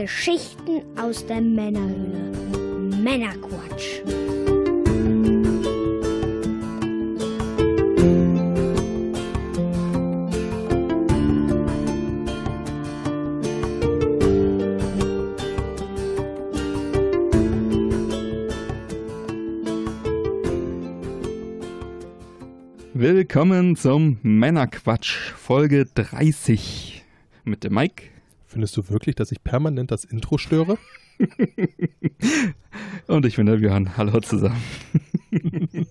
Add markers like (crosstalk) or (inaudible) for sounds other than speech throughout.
Geschichten aus der Männerhöhle. Männerquatsch. Willkommen zum Männerquatsch, Folge 30 mit dem Mike. Findest du wirklich, dass ich permanent das Intro störe? (laughs) Und ich bin der Björn. Hallo zusammen. (laughs)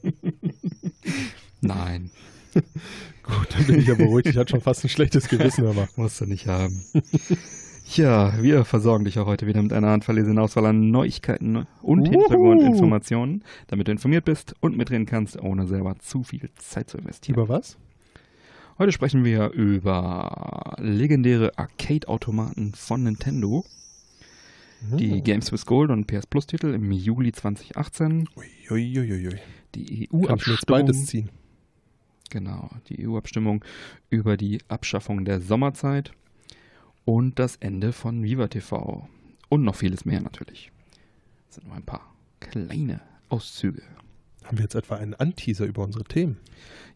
Nein. (laughs) Gut, dann bin ich ja beruhigt. Ich hatte schon fast ein schlechtes Gewissen, aber. Musst du nicht haben. Ja, wir versorgen dich auch heute wieder mit einer handverlesenen Auswahl an Neuigkeiten und Uhu. Hintergrundinformationen, damit du informiert bist und mitreden kannst, ohne selber zu viel Zeit zu investieren. Über was? Heute sprechen wir über legendäre Arcade-Automaten von Nintendo, die Games with Gold und PS Plus Titel im Juli 2018, Uiuiuiui. die EU-Abstimmung, ziehen. genau, die EU-Abstimmung über die Abschaffung der Sommerzeit und das Ende von Viva TV und noch vieles mehr natürlich. Das sind nur ein paar kleine Auszüge. Haben wir jetzt etwa einen Anteaser über unsere Themen?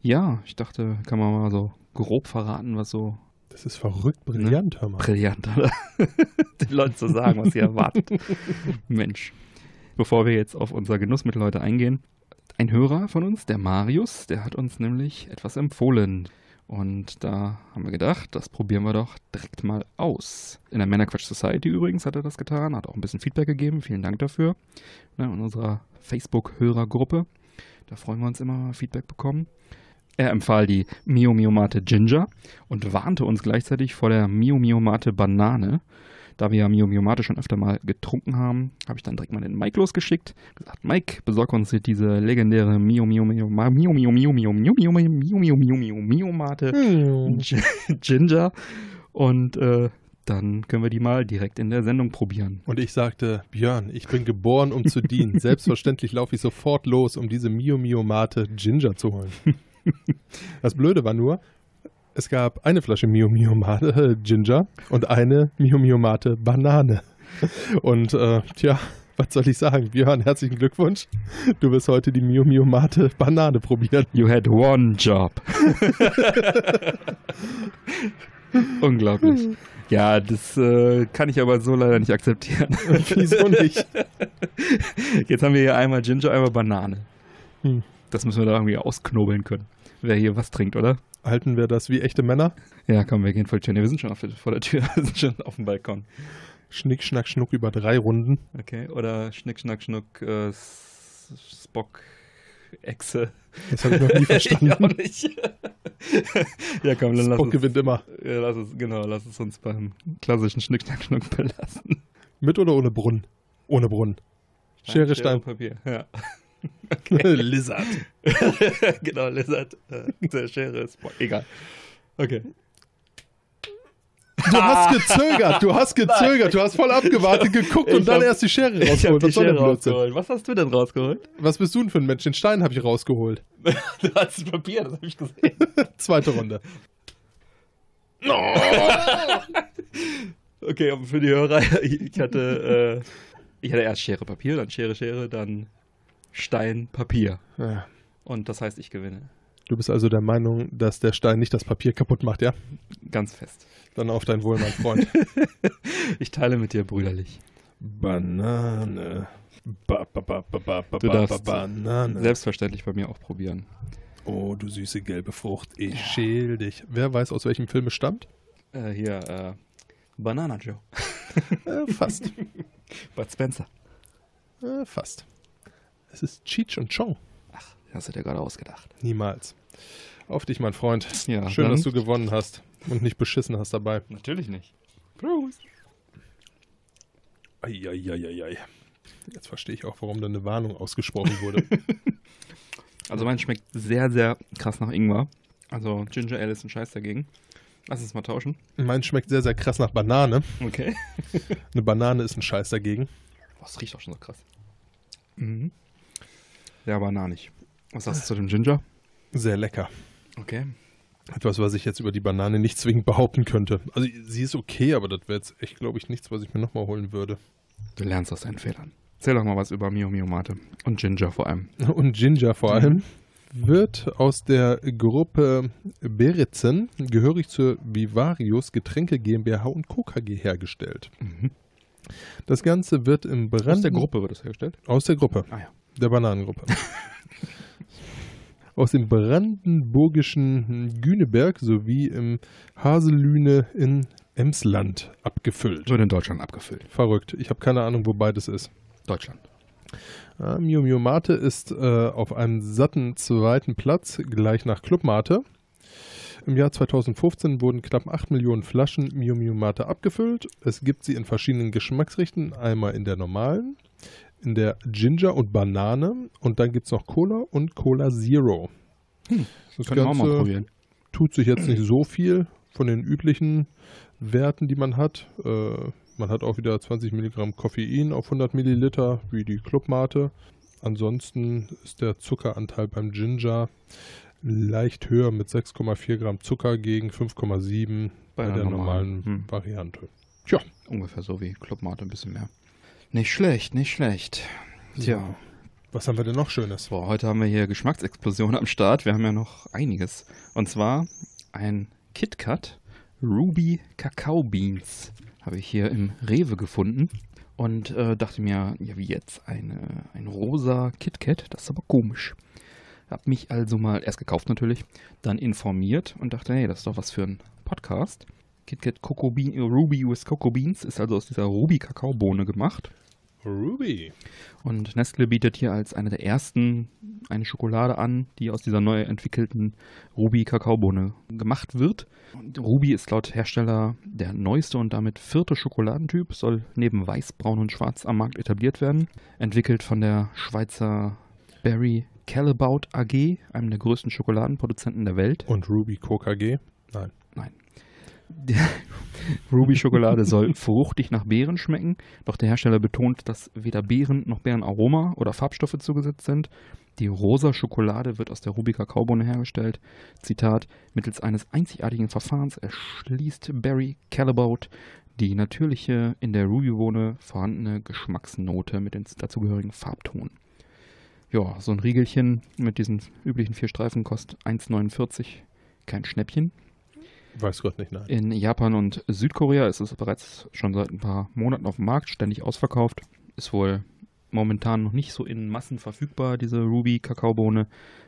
Ja, ich dachte, kann man mal so grob verraten, was so Das ist verrückt brillant, hör mal. brillant, oder? (laughs) Den Leuten zu sagen, was sie erwartet. (laughs) Mensch. Bevor wir jetzt auf unser Genussmittel heute eingehen, ein Hörer von uns, der Marius, der hat uns nämlich etwas empfohlen. Und da haben wir gedacht, das probieren wir doch direkt mal aus. In der Männerquatsch Society übrigens hat er das getan, hat auch ein bisschen Feedback gegeben. Vielen Dank dafür. Ne, in unserer Facebook-Hörergruppe. Da freuen wir uns immer, wenn wir Feedback bekommen. Er empfahl die Mio Mio Mate Ginger und warnte uns gleichzeitig vor der Mio Mio Mate Banane. Da wir ja Mio Mio Mate schon öfter mal getrunken haben, habe ich dann direkt mal den Mike losgeschickt. Gesagt, Mike, besorg uns hier diese legendäre Mio Mio Mio Mio Mio Mio Mio Mio Mio Mio Mio Mio Mio Mio Mate Gi- Ginger. Und äh, dann können wir die mal direkt in der Sendung probieren. Und ich sagte, Björn, ich bin geboren, um zu dienen. (laughs) Selbstverständlich laufe ich sofort los, um diese Mio Mio Mate Ginger zu holen. (laughs) Das Blöde war nur, es gab eine Flasche Mio Mio Mate Ginger und eine Mio Mio Mate Banane. Und äh, tja, was soll ich sagen? Björn, herzlichen Glückwunsch. Du wirst heute die Mio Mio Mate Banane probieren. You had one job. (laughs) Unglaublich. Ja, das äh, kann ich aber so leider nicht akzeptieren. (laughs) Wieso nicht? (laughs) Jetzt haben wir hier einmal Ginger, einmal Banane. Hm. Das müssen wir da irgendwie ausknobeln können. Wer hier was trinkt, oder? Halten wir das wie echte Männer? Ja, komm, wir gehen voll schön. Wir sind schon auf, vor der Tür, (laughs) wir sind schon auf dem Balkon. Schnick, schnack, schnuck über drei Runden. Okay, oder Schnick, Schnack, Schnuck, äh, Spock, Echse. Das habe ich noch nie (laughs) ich verstanden. auch nicht. (laughs) ja, komm, dann lass uns, gewinnt immer. ja, lass es, genau, lass es uns beim klassischen Schnick, Schnack, Schnuck belassen. Mit oder ohne Brunnen? Ohne Brunnen. Schere, Stein. Papier, ja. (laughs) Lizard. genau, Lizard, äh, der Schere, Spock, egal. Okay. Du hast gezögert, du hast gezögert, du hast voll abgewartet, geguckt Ich und dann hab- erst die Schere Ich hab rausgeholt. die Was Schere rausgeholt. Was hast du denn rausgeholt? Was bist du denn für ein Mensch? Den Stein habe ich rausgeholt. (laughs) Du hast Papier, das habe ich gesehen. (laughs) Zweite Runde. (laughs) Okay, aber für die Hörer, ich hatte, äh, ich hatte erst Schere, Papier, dann Schere, Schere, dann Stein, Papier. Ja. Und das heißt, ich gewinne. Du bist also der Meinung, dass der Stein nicht das Papier kaputt macht, ja? Ganz fest. Dann auf dein Wohl, mein Freund. (laughs) Ich teile mit dir brüderlich. Banane. Ba, ba, ba, ba, ba, ba, Du ba, darfst Banane. Selbstverständlich bei mir auch probieren. Oh, du süße gelbe Frucht, ich schäl dich. Wer weiß, aus welchem Film es stammt? Äh, hier, äh, Banana Joe. (laughs) Äh, fast. Bud Spencer. Äh, fast. Es ist Cheech und Chong. Hast du dir gerade ausgedacht. Niemals. Auf dich, mein Freund. Ja, Schön, dann- dass du gewonnen hast und nicht beschissen hast dabei. Natürlich nicht. Prost. Eieieiei. Jetzt verstehe ich auch, warum da eine Warnung ausgesprochen wurde. (laughs) Also mein schmeckt sehr, sehr krass nach Ingwer. Also Ginger Ale ist ein Scheiß dagegen. Lass uns mal tauschen. Mein schmeckt sehr, sehr krass nach Banane. Okay. (laughs) Eine Banane ist ein Scheiß dagegen. Boah, das riecht auch schon so krass. Mhm. Ja, bananig. Was sagst du zu dem Ginger? Sehr lecker. Okay. Etwas, was ich jetzt über die Banane nicht zwingend behaupten könnte. Also sie ist okay, aber das wäre jetzt echt, glaube ich, nichts, was ich mir nochmal holen würde. Du lernst aus deinen Fehlern. Erzähl doch mal was über Mio Mio Mate. Und Ginger vor allem. (laughs) Und Ginger vor allem wird aus der Gruppe Beretzen, gehörig zur Vivarius Getränke GmbH und Co. KG hergestellt. Mhm. Das Ganze wird im Brand Aus der Gruppe wird das hergestellt? aus der Gruppe, Ah ja. der Bananengruppe. (laughs) aus dem brandenburgischen Güneberg sowie im Haselüne in Emsland abgefüllt. Wird in Deutschland abgefüllt. Verrückt. Ich habe keine Ahnung, wo beides ist. Deutschland. Ja, Mio Mio Mate ist äh, auf einem satten zweiten Platz, gleich nach Club Mate. Im Jahr 2015 wurden knapp 8 Millionen Flaschen Mio Mio Mate abgefüllt. Es gibt sie in verschiedenen Geschmacksrichten. Einmal in der normalen, in der Ginger und Banane und dann gibt es noch Cola und Cola Zero. Das Können wir auch mal Ganze probieren. tut sich jetzt nicht so viel von den üblichen Werten, die man hat. Äh, man hat auch wieder 20 Milligramm Koffein auf 100 Milliliter, wie die Clubmate. Ansonsten ist der Zuckeranteil beim Ginger leicht höher mit 6,4 Gramm Zucker gegen 5,7 bei, der der normalen. normalen Hm. Variante. Ungefähr so wie Club Mate, ein bisschen mehr. Nicht schlecht, nicht schlecht. Tja, Was haben wir denn noch Schönes? boah, heute haben wir hier Geschmacksexplosion am Start. Wir haben ja noch einiges. Und zwar ein KitKat Ruby Kakao Beans. Habe ich hier im Rewe gefunden. Und äh, dachte mir, ja, wie jetzt? Eine, ein rosa KitKat? Das ist aber komisch. Hab mich also mal erst gekauft natürlich, dann informiert und dachte, hey, das ist doch was für ein Podcast. KitKat Cocoa Bean, Ruby with Cocoa Beans ist also aus dieser Ruby Kakaobohne gemacht. Ruby. Und Nestle bietet hier als eine der ersten eine Schokolade an, die aus dieser neu entwickelten Ruby-Kakaobohne gemacht wird. Ruby ist laut Hersteller der neueste und damit vierte Schokoladentyp, soll neben Weiß, Braun und Schwarz am Markt etabliert werden. Entwickelt von der Schweizer Berry Calabout AG, einem der größten Schokoladenproduzenten der Welt. Und Ruby Coca G? Nein. Die (laughs) Ruby-Schokolade soll fruchtig nach Beeren schmecken, doch der Hersteller betont, dass weder Beeren noch Beerenaroma oder Farbstoffe zugesetzt sind. Die rosa Schokolade wird aus der Ruby-Kakaobohne hergestellt. Zitat: Mittels eines einzigartigen Verfahrens erschließt Berry Calabout die natürliche in der Ruby-Bohne vorhandene Geschmacksnote mit dem dazugehörigen Farbton. Ja, so ein Riegelchen mit diesen üblichen vier Streifen kostet 1,49. Kein Schnäppchen. Weiß Gott nicht, nein. In Japan und Südkorea ist es bereits schon seit ein paar Monaten auf dem Markt, ständig ausverkauft. Ist wohl momentan noch nicht so in Massen verfügbar, diese Ruby-Kakaobohne,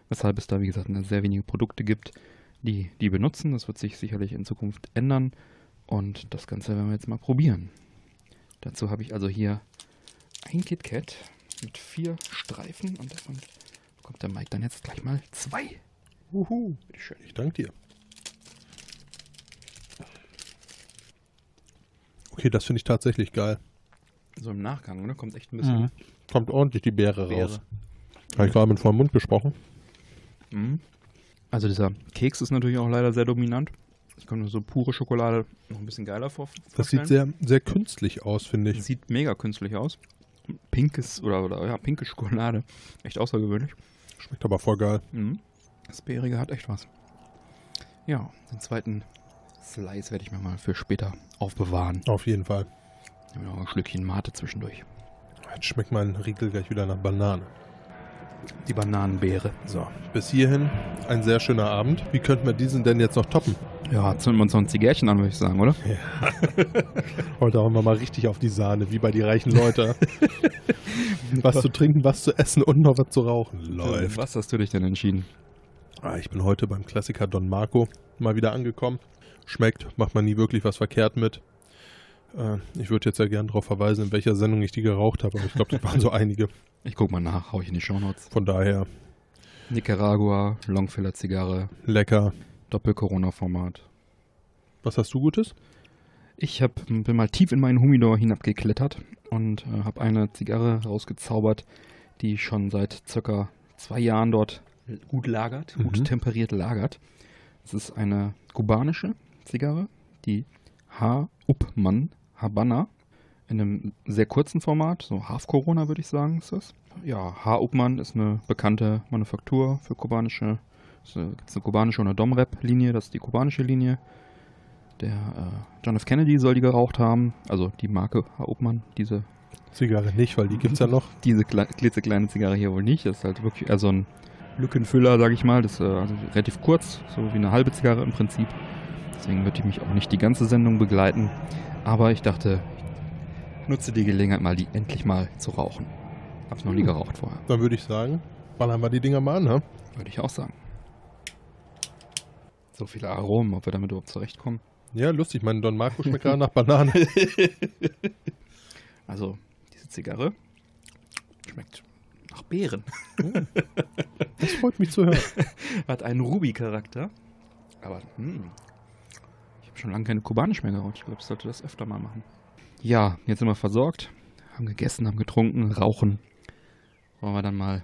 weshalb es da, wie gesagt, nur sehr wenige Produkte gibt, die die benutzen. Das wird sich sicherlich in Zukunft ändern und das Ganze werden wir jetzt mal probieren. Dazu habe ich also hier ein KitKat mit vier Streifen und davon bekommt der Mike dann jetzt gleich mal zwei. Uhu. Bitteschön. Ich danke dir. Okay, das finde ich tatsächlich geil. So im Nachgang, ne? Kommt echt ein bisschen Kommt ordentlich die Beere, Beere. raus. Habe ich gerade mit vollem Mund gesprochen. Mhm. Also dieser Keks ist natürlich auch leider sehr dominant. Ich kann mir so pure Schokolade noch ein bisschen geiler vor Das vorstellen. sieht sehr, sehr künstlich aus, finde ich. Sieht mega künstlich aus. Pinkes oder, oder ja, pinke Schokolade. Echt außergewöhnlich. Schmeckt aber voll geil. Mhm. Das Beerige hat echt was. Ja, den zweiten Slice werde ich mir mal für später aufbewahren. Auf jeden Fall. Nehmen wir noch ein Schlückchen Mate zwischendurch. Jetzt schmeckt mein Riegel gleich wieder nach Banane. Die Bananenbeere. So, bis hierhin ein sehr schöner Abend. Wie könnten wir diesen denn jetzt noch toppen? Ja, zünden wir uns noch ein Zigärchen an, würde ich sagen, oder? (laughs) Heute hauen wir mal richtig auf die Sahne, wie bei die reichen Leute. (laughs) was zu trinken, was zu essen und noch was zu rauchen. Läuft. Was hast du dich denn entschieden? Ah, ich bin heute beim Klassiker Don Marco mal wieder angekommen. Schmeckt, macht man nie wirklich was verkehrt mit. Äh, ich würde jetzt ja gern darauf verweisen, in welcher Sendung ich die geraucht habe, aber ich glaube, das waren so einige. (laughs) Ich guck mal nach, hau ich in die Shownotes. Von daher Nicaragua, Longfiller Zigarre, lecker. Doppel-Corona-Format. Was hast du Gutes? Ich hab, bin mal tief in meinen Humidor hinabgeklettert und äh, habe eine Zigarre rausgezaubert, die schon seit circa zwei Jahren dort gut lagert, Mhm. gut temperiert lagert. Es ist eine kubanische Zigarre, die H. Uppmann Habana, in einem sehr kurzen Format, so Half Corona würde ich sagen, ist das. Ja, H. Uppmann ist eine bekannte Manufaktur für kubanische Es gibt eine kubanische und eine Dom-Rap-Linie, das ist die kubanische Linie. Der äh, John F. Kennedy soll die geraucht haben, also die Marke Herr Obmann, diese, Zigarre nicht, weil die gibt's ja noch. diese kle klitzekleine Zigarre hier wohl nicht. Das ist halt wirklich eher so ein Lückenfüller, sag ich mal. Das ist äh, also relativ kurz, so wie eine halbe Zigarre im Prinzip. Deswegen würde ich mich auch nicht die ganze Sendung begleiten. Aber ich dachte, ich nutze die Gelegenheit mal, die endlich mal zu rauchen. Hab's noch nie Hm. geraucht vorher, Dann würde ich sagen, ballern wir die Dinger mal an, ne? würde ich auch sagen. So viele Aromen, ob wir damit überhaupt zurechtkommen. Ja, lustig. Mein Don Marco schmeckt gerade nach Banane. (laughs) Also, diese Zigarre schmeckt nach Beeren. Das freut mich zu hören. (laughs) Hat einen Ruby-Charakter. Aber, hm, ich habe schon lange keine kubanisch mehr geraucht. Ich glaube, ich sollte das öfter mal machen. Ja, jetzt sind wir versorgt. Haben gegessen, haben getrunken, rauchen. Wollen wir dann mal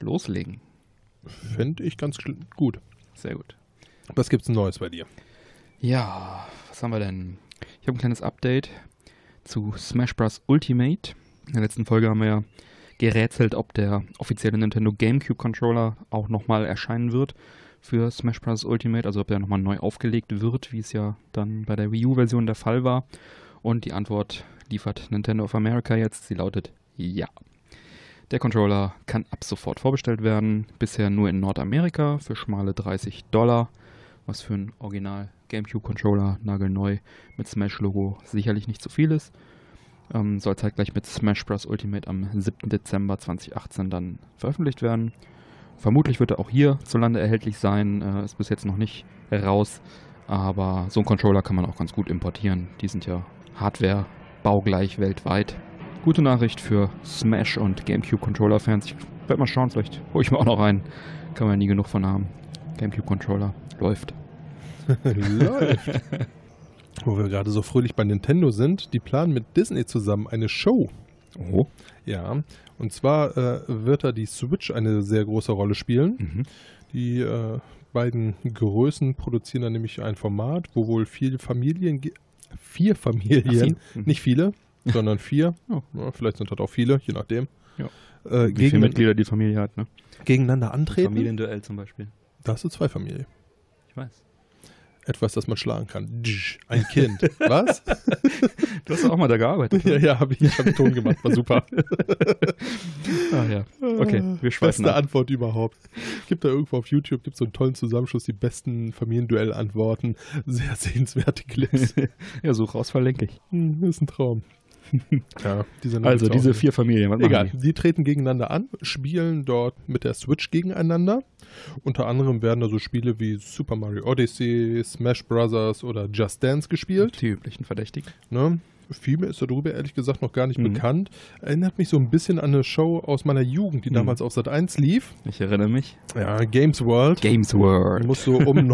loslegen? Fände ich ganz gut. Sehr gut. Was gibt's Neues bei dir? Ja, was haben wir denn? Ich habe ein kleines Update zu Smash Bros. Ultimate. In der letzten Folge haben wir ja gerätselt, ob der offizielle Nintendo GameCube Controller auch nochmal erscheinen wird für Smash Bros. Ultimate, also ob der nochmal neu aufgelegt wird, wie es ja dann bei der Wii U-Version der Fall war. Und die Antwort liefert Nintendo of America jetzt. Sie lautet ja. Der Controller kann ab sofort vorbestellt werden. Bisher nur in Nordamerika für schmale 30 Dollar was für ein Original GameCube-Controller nagelneu mit Smash-Logo sicherlich nicht zu viel ist. Ähm, soll zeitgleich mit Smash Bros. Ultimate am 7. Dezember 2018 dann veröffentlicht werden. Vermutlich wird er auch hierzulande erhältlich sein, äh, ist bis jetzt noch nicht raus, aber so einen Controller kann man auch ganz gut importieren. Die sind ja Hardware baugleich weltweit. Gute Nachricht für Smash und GameCube-Controller-Fans. Ich werde mal schauen, vielleicht hole ich mir auch noch einen. Kann man ja nie genug von haben. GameCube-Controller läuft. (laughs) Läuft. Wo wir gerade so fröhlich bei Nintendo sind, die planen mit Disney zusammen eine Show. Oh. Ja, und zwar äh, wird da die Switch eine sehr große Rolle spielen. Mhm. Die äh, beiden Größen produzieren dann nämlich ein Format, wo wohl vier Familien, vier Familien, Ach, vier? Mhm. (laughs) nicht viele, sondern vier, (laughs) Oh. ja, vielleicht sind das auch viele, je nachdem, Ja. äh, Wie viele Mitglieder die Familie hat, ne? gegeneinander antreten. Familienduell zum Beispiel. Da hast du zwei Familien. Ich weiß. Etwas, das man schlagen kann. Ein Kind. (laughs) Was? (laughs) Du hast auch mal da gearbeitet. ja, ja, habe ich, ich hab Ton gemacht, war super. (laughs) ah, ja. Okay, wir schweifen Beste ab. Antwort überhaupt. Gibt da irgendwo auf YouTube gibt so einen tollen Zusammenschluss, die besten Familienduell-Antworten. Sehr sehenswerte Clips. ja, such raus, verlinke ich. Hm, ist ein Traum. ja, diese Also, diese vier Familien, was Egal, machen die treten gegeneinander an, spielen dort mit der Switch gegeneinander. Unter anderem werden da so Spiele wie Super Mario Odyssey, Smash Bros. oder Just Dance gespielt. Die üblichen Verdächtigen. Ne? Viel mehr ist darüber ehrlich gesagt noch gar nicht Mhm. bekannt. Erinnert mich so ein bisschen an eine Show aus meiner Jugend, die Mhm. damals auf Sat 1 lief. Ich erinnere mich. Ja, Games World. Games World. Muss so um (laughs)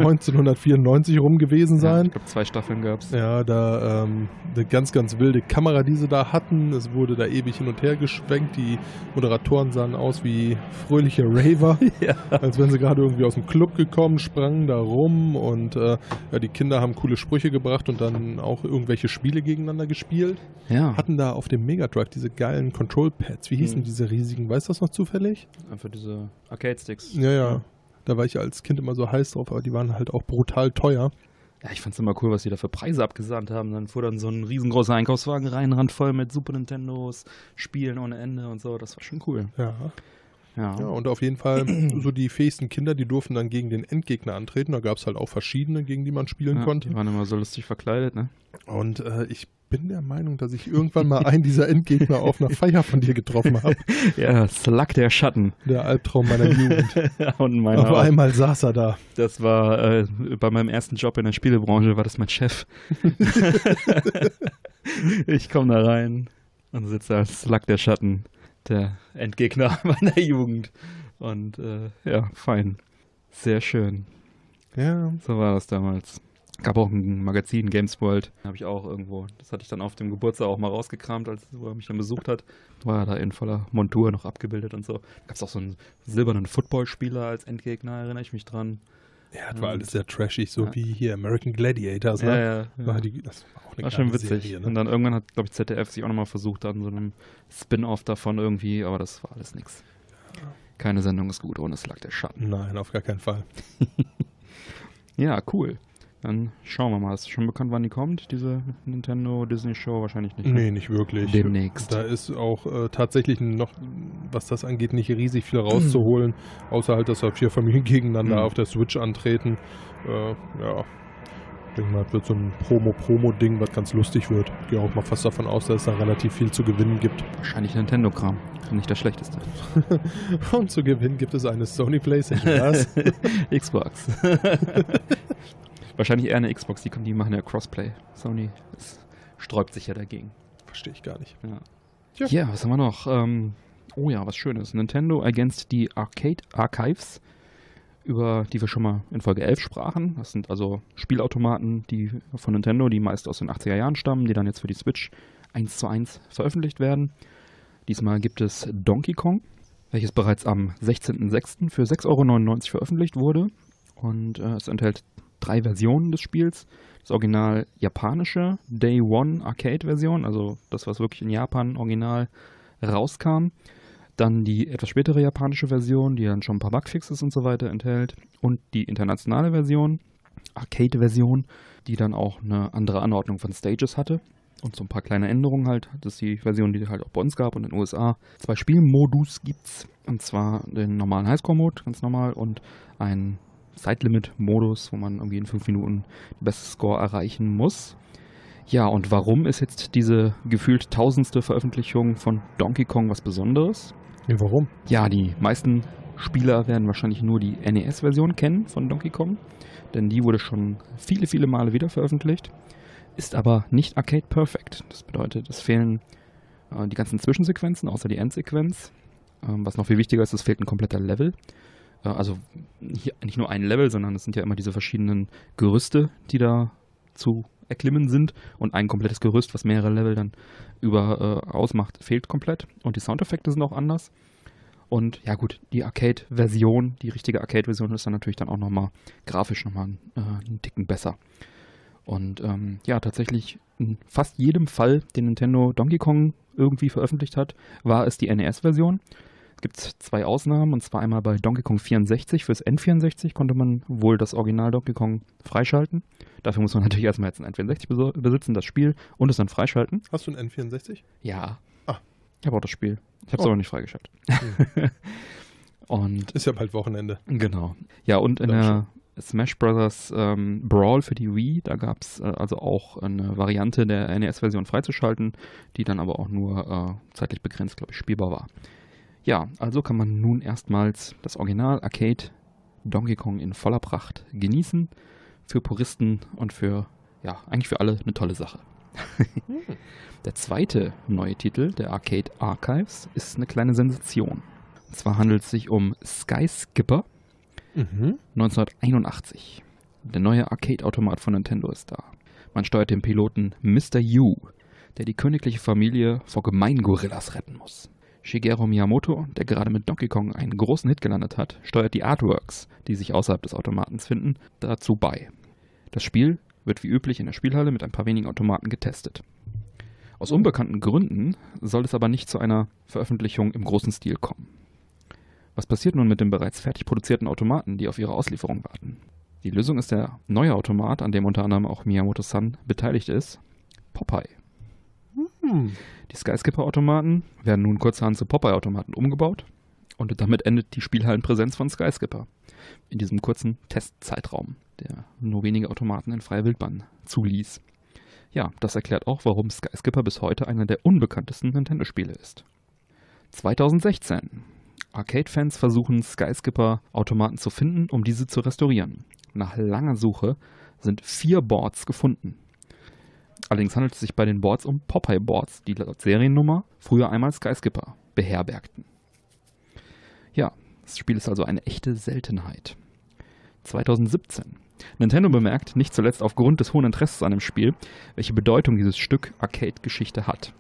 1994 rum gewesen Ja, sein. ich glaube, zwei Staffeln gab es. Ja, da ähm, eine ganz, ganz wilde Kamera, die sie da hatten. Es wurde da ewig hin und her geschwenkt. Die Moderatoren sahen aus wie fröhliche Raver, (laughs) Ja. als wenn sie gerade irgendwie aus dem Club gekommen, sprangen da rum und äh, ja, die Kinder haben coole Sprüche gebracht und dann auch irgendwelche Spiele gegeneinander gespielt. Ja, Hatten da auf dem Mega Drive diese geilen Control Pads. Wie hießen Mhm. diese riesigen? Weißt du das noch zufällig? einfach diese Arcade-Sticks. Ja, ja. Da war ich als Kind immer so heiß drauf, aber die waren halt auch brutal teuer. Ja, ich fand's immer cool, was die da für Preise abgesandt haben. Dann fuhr dann so ein riesengroßer Einkaufswagen rein, randvoll mit Super Nintendos, Spielen ohne Ende und so. Das war schon cool. Ja. Ja. Ja, und auf jeden Fall (clears throat) so die fähigsten Kinder, die durften dann gegen den Endgegner antreten. Da gab es halt auch verschiedene, gegen die man spielen Ja, konnte. Die waren immer so lustig verkleidet, ne? Und äh, ich bin der Meinung, dass ich irgendwann mal einen dieser Endgegner auf einer Feier von dir getroffen habe. (laughs) Ja, Slug der Schatten. Der Albtraum meiner Jugend. (laughs) und meiner Auf einmal saß er da. Das war äh, bei meinem ersten Job in der Spielebranche, war das mein Chef. (laughs) ich komme da rein und sitze als Slug der Schatten, der Endgegner meiner Jugend. Und äh, ja, fein. Sehr schön. Ja. So war das damals. Gab auch ein Magazin, Games World. Habe ich auch irgendwo. Das hatte ich dann auf dem Geburtstag auch mal rausgekramt, als er mich dann besucht hat. War er da in voller Montur noch abgebildet und so. Gab es auch so einen silbernen Footballspieler als Endgegner, erinnere ich mich dran. Ja, das war alles sehr trashig, so Ja. wie hier American Gladiators. Ja, Ne? ja. War ja. die, das war auch eine War schon witzig. Serie, Und ne? dann irgendwann hat, glaube ich, ZDF sich auch nochmal versucht, an so einem Spin-off davon irgendwie, aber das war alles nix. Keine Sendung ist gut ohne Slug der Schatten. Nein, auf gar keinen Fall. (laughs) Ja, cool. Dann schauen wir mal. Ist schon bekannt, wann die kommt, diese Nintendo Disney Show? Wahrscheinlich nicht. ne? Nee, nicht wirklich. Demnächst. Da ist auch äh, tatsächlich noch, was das angeht, nicht riesig viel rauszuholen, (clears throat) außer halt, dass da vier Familien (laughs) gegeneinander Mhm. auf der Switch antreten. Äh, ja, ich denke mal, wird so ein Promo-Promo-Ding, was ganz lustig wird. Ich gehe auch mal fast davon aus, dass es da relativ viel zu gewinnen gibt. Wahrscheinlich Nintendo-Kram. Nicht das Schlechteste. Und (laughs) zu gewinnen gibt es eine Sony Playstation. Was? (laughs) Xbox. Wahrscheinlich eher eine Xbox, die, die machen ja Crossplay. Sony sträubt sich ja dagegen. Verstehe ich gar nicht. Ja, Tja. ja was haben wir noch? Ähm, oh ja, was Schönes. Nintendo Against the Arcade Archives, über die wir schon mal in Folge 11 sprachen. Das sind also Spielautomaten die von Nintendo, die meist aus den 80er Jahren stammen, die dann jetzt für die Switch 1 zu 1 veröffentlicht werden. Diesmal gibt es Donkey Kong, welches bereits am 16.06. für 6,99 Euro veröffentlicht wurde. Und äh, es enthält drei Versionen des Spiels. Das original japanische Day One Arcade Version, also das, was wirklich in Japan original rauskam. Dann die etwas spätere japanische Version, die dann schon ein paar Bugfixes und so weiter enthält. Und die internationale Version, Arcade-Version, die dann auch eine andere Anordnung von Stages hatte. Und so ein paar kleine Änderungen halt. Das ist die Version, die halt auch bei uns gab und in den USA. Zwei Spielmodus gibt's. Und zwar den normalen Highscore-Mode, ganz normal, und einen Zeitlimit-Modus, wo man irgendwie in fünf Minuten den besten Score erreichen muss. Ja, und warum ist jetzt diese gefühlt tausendste Veröffentlichung von Donkey Kong was Besonderes? Nee, warum? Ja, die meisten Spieler werden wahrscheinlich nur die NES-Version kennen von Donkey Kong, denn die wurde schon viele, viele Male wieder veröffentlicht, ist aber nicht Arcade Perfect. Das bedeutet, es fehlen äh, die ganzen Zwischensequenzen, außer die Endsequenz. Ähm, was noch viel wichtiger ist, es fehlt ein kompletter Level. Äh, also nicht nur ein Level, sondern es sind ja immer diese verschiedenen Gerüste, die da zu erklimmen sind und ein komplettes Gerüst, was mehrere Level dann über äh, ausmacht, fehlt komplett. Und die Soundeffekte sind auch anders. Und ja gut, die Arcade-Version, die richtige Arcade-Version ist dann natürlich dann auch nochmal grafisch nochmal äh, einen Ticken besser. Und ähm, ja, tatsächlich in fast jedem Fall, den Nintendo Donkey Kong irgendwie veröffentlicht hat, war es die NES-Version. Es gibt zwei Ausnahmen, und zwar einmal bei Donkey Kong 64. Fürs N64 konnte man wohl das Original Donkey Kong freischalten. Dafür muss man (laughs) natürlich erstmal jetzt ein N64 beso- besitzen, das Spiel, und es dann freischalten. Hast du einen N64? Ja. Ah. Ich habe auch das Spiel. Ich habe es Oh. aber nicht freigeschaltet. Hm. (laughs) Und Ist ja bald Wochenende. Genau. Ja, und in der Smash Bros. Ähm, Brawl für die Wii, da gab es äh, also auch eine Variante der NES-Version freizuschalten, die dann aber auch nur äh, zeitlich begrenzt, glaube ich, spielbar war. Ja, also kann man nun erstmals das Original Arcade Donkey Kong in voller Pracht genießen. Für Puristen und für, ja, eigentlich für alle eine tolle Sache. (laughs) Der zweite neue Titel, der Arcade Archives, ist eine kleine Sensation. Und zwar handelt es sich um Sky Skipper. Mhm. 1981. Der neue Arcade-Automat von Nintendo ist da. Man steuert den Piloten Mr. Yu, der die königliche Familie vor Gemeingorillas retten muss. Shigeru Miyamoto, der gerade mit Donkey Kong einen großen Hit gelandet hat, steuert die Artworks, die sich außerhalb des Automatens finden, dazu bei. Das Spiel wird wie üblich in der Spielhalle mit ein paar wenigen Automaten getestet. Aus unbekannten Gründen soll es aber nicht zu einer Veröffentlichung im großen Stil kommen. Was passiert nun mit den bereits fertig produzierten Automaten, die auf ihre Auslieferung warten? Die Lösung ist der neue Automat, an dem unter anderem auch Miyamoto-san beteiligt ist, Popeye. Hm. Die Skyskipper-Automaten werden nun kurzerhand zu Popeye-Automaten umgebaut und damit endet die Spielhallenpräsenz von Skyskipper in diesem kurzen Testzeitraum, der nur wenige Automaten in freier Wildbahn zuließ. Ja, das erklärt auch, warum Skyskipper bis heute einer der unbekanntesten Nintendo-Spiele ist. 2016. Arcade-Fans versuchen Skyskipper-Automaten zu finden, um diese zu restaurieren. Nach langer Suche sind vier Boards gefunden. Allerdings handelt es sich bei den Boards um Popeye-Boards, die laut Seriennummer früher einmal Skyskipper beherbergten. Ja, das Spiel ist also eine echte Seltenheit. 2017. Nintendo bemerkt, nicht zuletzt aufgrund des hohen Interesses an dem Spiel, welche Bedeutung dieses Stück Arcade-Geschichte hat.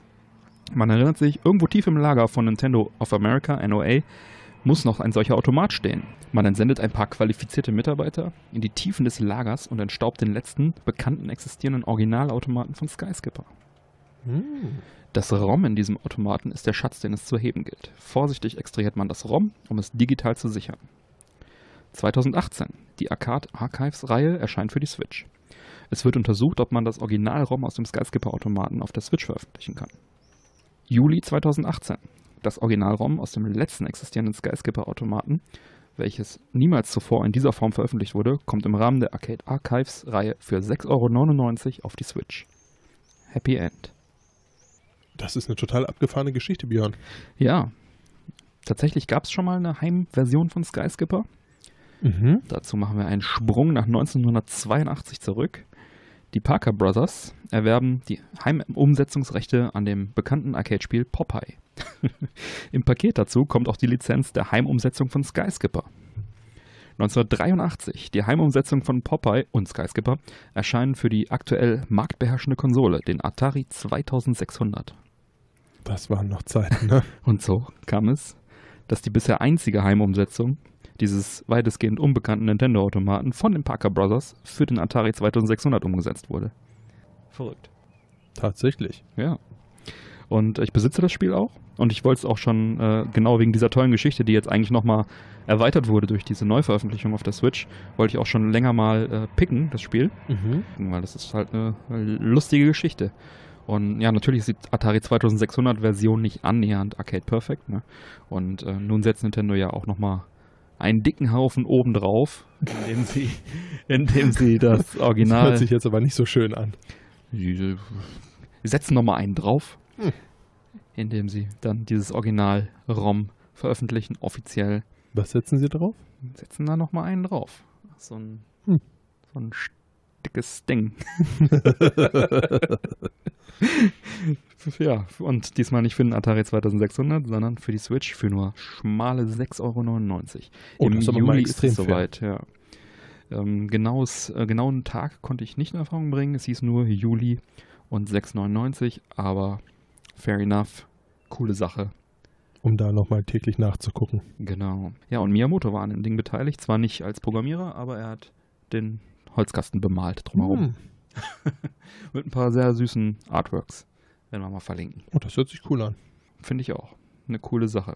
Man erinnert sich, irgendwo tief im Lager von Nintendo of America, NOA, muss noch ein solcher Automat stehen. Man entsendet ein paar qualifizierte Mitarbeiter in die Tiefen des Lagers und entstaubt den letzten bekannten existierenden Originalautomaten von Skyskipper. Hm. Das ROM in diesem Automaten ist der Schatz, den es zu heben gilt. Vorsichtig extrahiert man das ROM, um es digital zu sichern. 2018. Die Arcade Archives-Reihe erscheint für die Switch. Es wird untersucht, ob man das Original-ROM aus dem Skyscraper-Automaten auf der Switch veröffentlichen kann. Juli 2018. Das Original-ROM aus dem letzten existierenden Skyscraper-Automaten, welches niemals zuvor in dieser Form veröffentlicht wurde, kommt im Rahmen der Arcade Archives-Reihe für 6,99 Euro auf die Switch. Happy End. Das ist eine total abgefahrene Geschichte, Björn. Ja, tatsächlich gab es schon mal eine Heimversion von Skyscraper. Mhm. Dazu machen wir einen Sprung nach 1982 zurück. Die Parker Brothers erwerben die Heimumsetzungsrechte an dem bekannten Arcade-Spiel Popeye. (laughs) Im Paket dazu kommt auch die Lizenz der Heimumsetzung von Skyscraper. 1983, die Heimumsetzung von Popeye und Skyscraper erscheinen für die aktuell marktbeherrschende Konsole, den Atari 2600. Das waren noch Zeiten, ne? (laughs) Und so kam es, dass die bisher einzige Heimumsetzung dieses weitestgehend unbekannten Nintendo-Automaten von den Parker Brothers für den Atari 2600 umgesetzt wurde. Verrückt. Tatsächlich. Ja. Und ich besitze das Spiel auch. Und ich wollte es auch schon äh, genau wegen dieser tollen Geschichte, die jetzt eigentlich nochmal erweitert wurde durch diese Neuveröffentlichung auf der Switch, wollte ich auch schon länger mal äh, picken, das Spiel. Mhm. Weil das ist halt eine, eine lustige Geschichte. Und ja, natürlich ist die Atari 2600 Version nicht annähernd Arcade Perfect. Ne? Und äh, nun setzt Nintendo ja auch nochmal einen dicken Haufen obendrauf, indem sie, indem sie (laughs) das Das Original. hört sich jetzt aber nicht so schön an. Sie setzen nochmal einen drauf, Hm. indem sie dann dieses Original-ROM veröffentlichen, offiziell. Was setzen Sie drauf? Setzen da nochmal einen drauf. So ein, Hm. so ein dickes Ding. (laughs) (laughs) ja, und diesmal nicht für den Atari 2600, sondern für die Switch für nur schmale 6,99 Euro. Oh, Im das ist aber mal Juli extrem ist es fair. soweit, ja. Ähm, genaues, äh, genauen Tag konnte ich nicht in Erfahrung bringen. Es hieß nur Juli und 6,99, aber fair enough. Coole Sache. Um da nochmal täglich nachzugucken. Genau. Ja, und Miyamoto war an dem Ding beteiligt. Zwar nicht als Programmierer, aber er hat den Holzkasten bemalt drumherum. Hm. (laughs) Mit ein paar sehr süßen Artworks. Werden wir mal verlinken. Oh, das hört sich cool an. Finde ich auch. Eine coole Sache.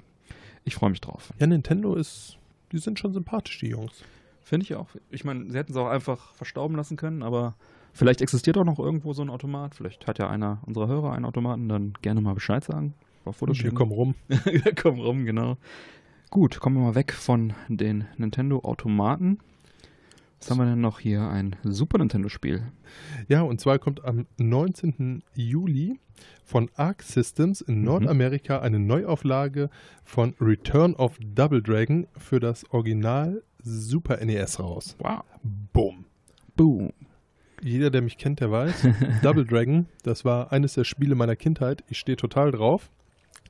Ich freue mich drauf. Ja, Nintendo ist, die sind schon sympathisch, die Jungs. Finde ich auch. Ich meine, sie hätten es auch einfach verstauben lassen können, aber vielleicht existiert auch noch irgendwo so ein Automat. Vielleicht hat ja einer unserer Hörer einen Automaten, dann gerne mal Bescheid sagen. Wir kommen rum. (laughs) Wir kommen rum, genau. Gut, kommen wir mal weg von den Nintendo-Automaten. Was haben wir denn noch hier? Ein Super Nintendo-Spiel. Ja, und zwar kommt am 19. Juli von Arc Systems in Mhm. Nordamerika eine Neuauflage von Return of Double Dragon für das Original Super NES raus. Wow. Boom. Boom. Jeder, der mich kennt, der weiß, (laughs) Double Dragon, das war eines der Spiele meiner Kindheit. Ich stehe total drauf.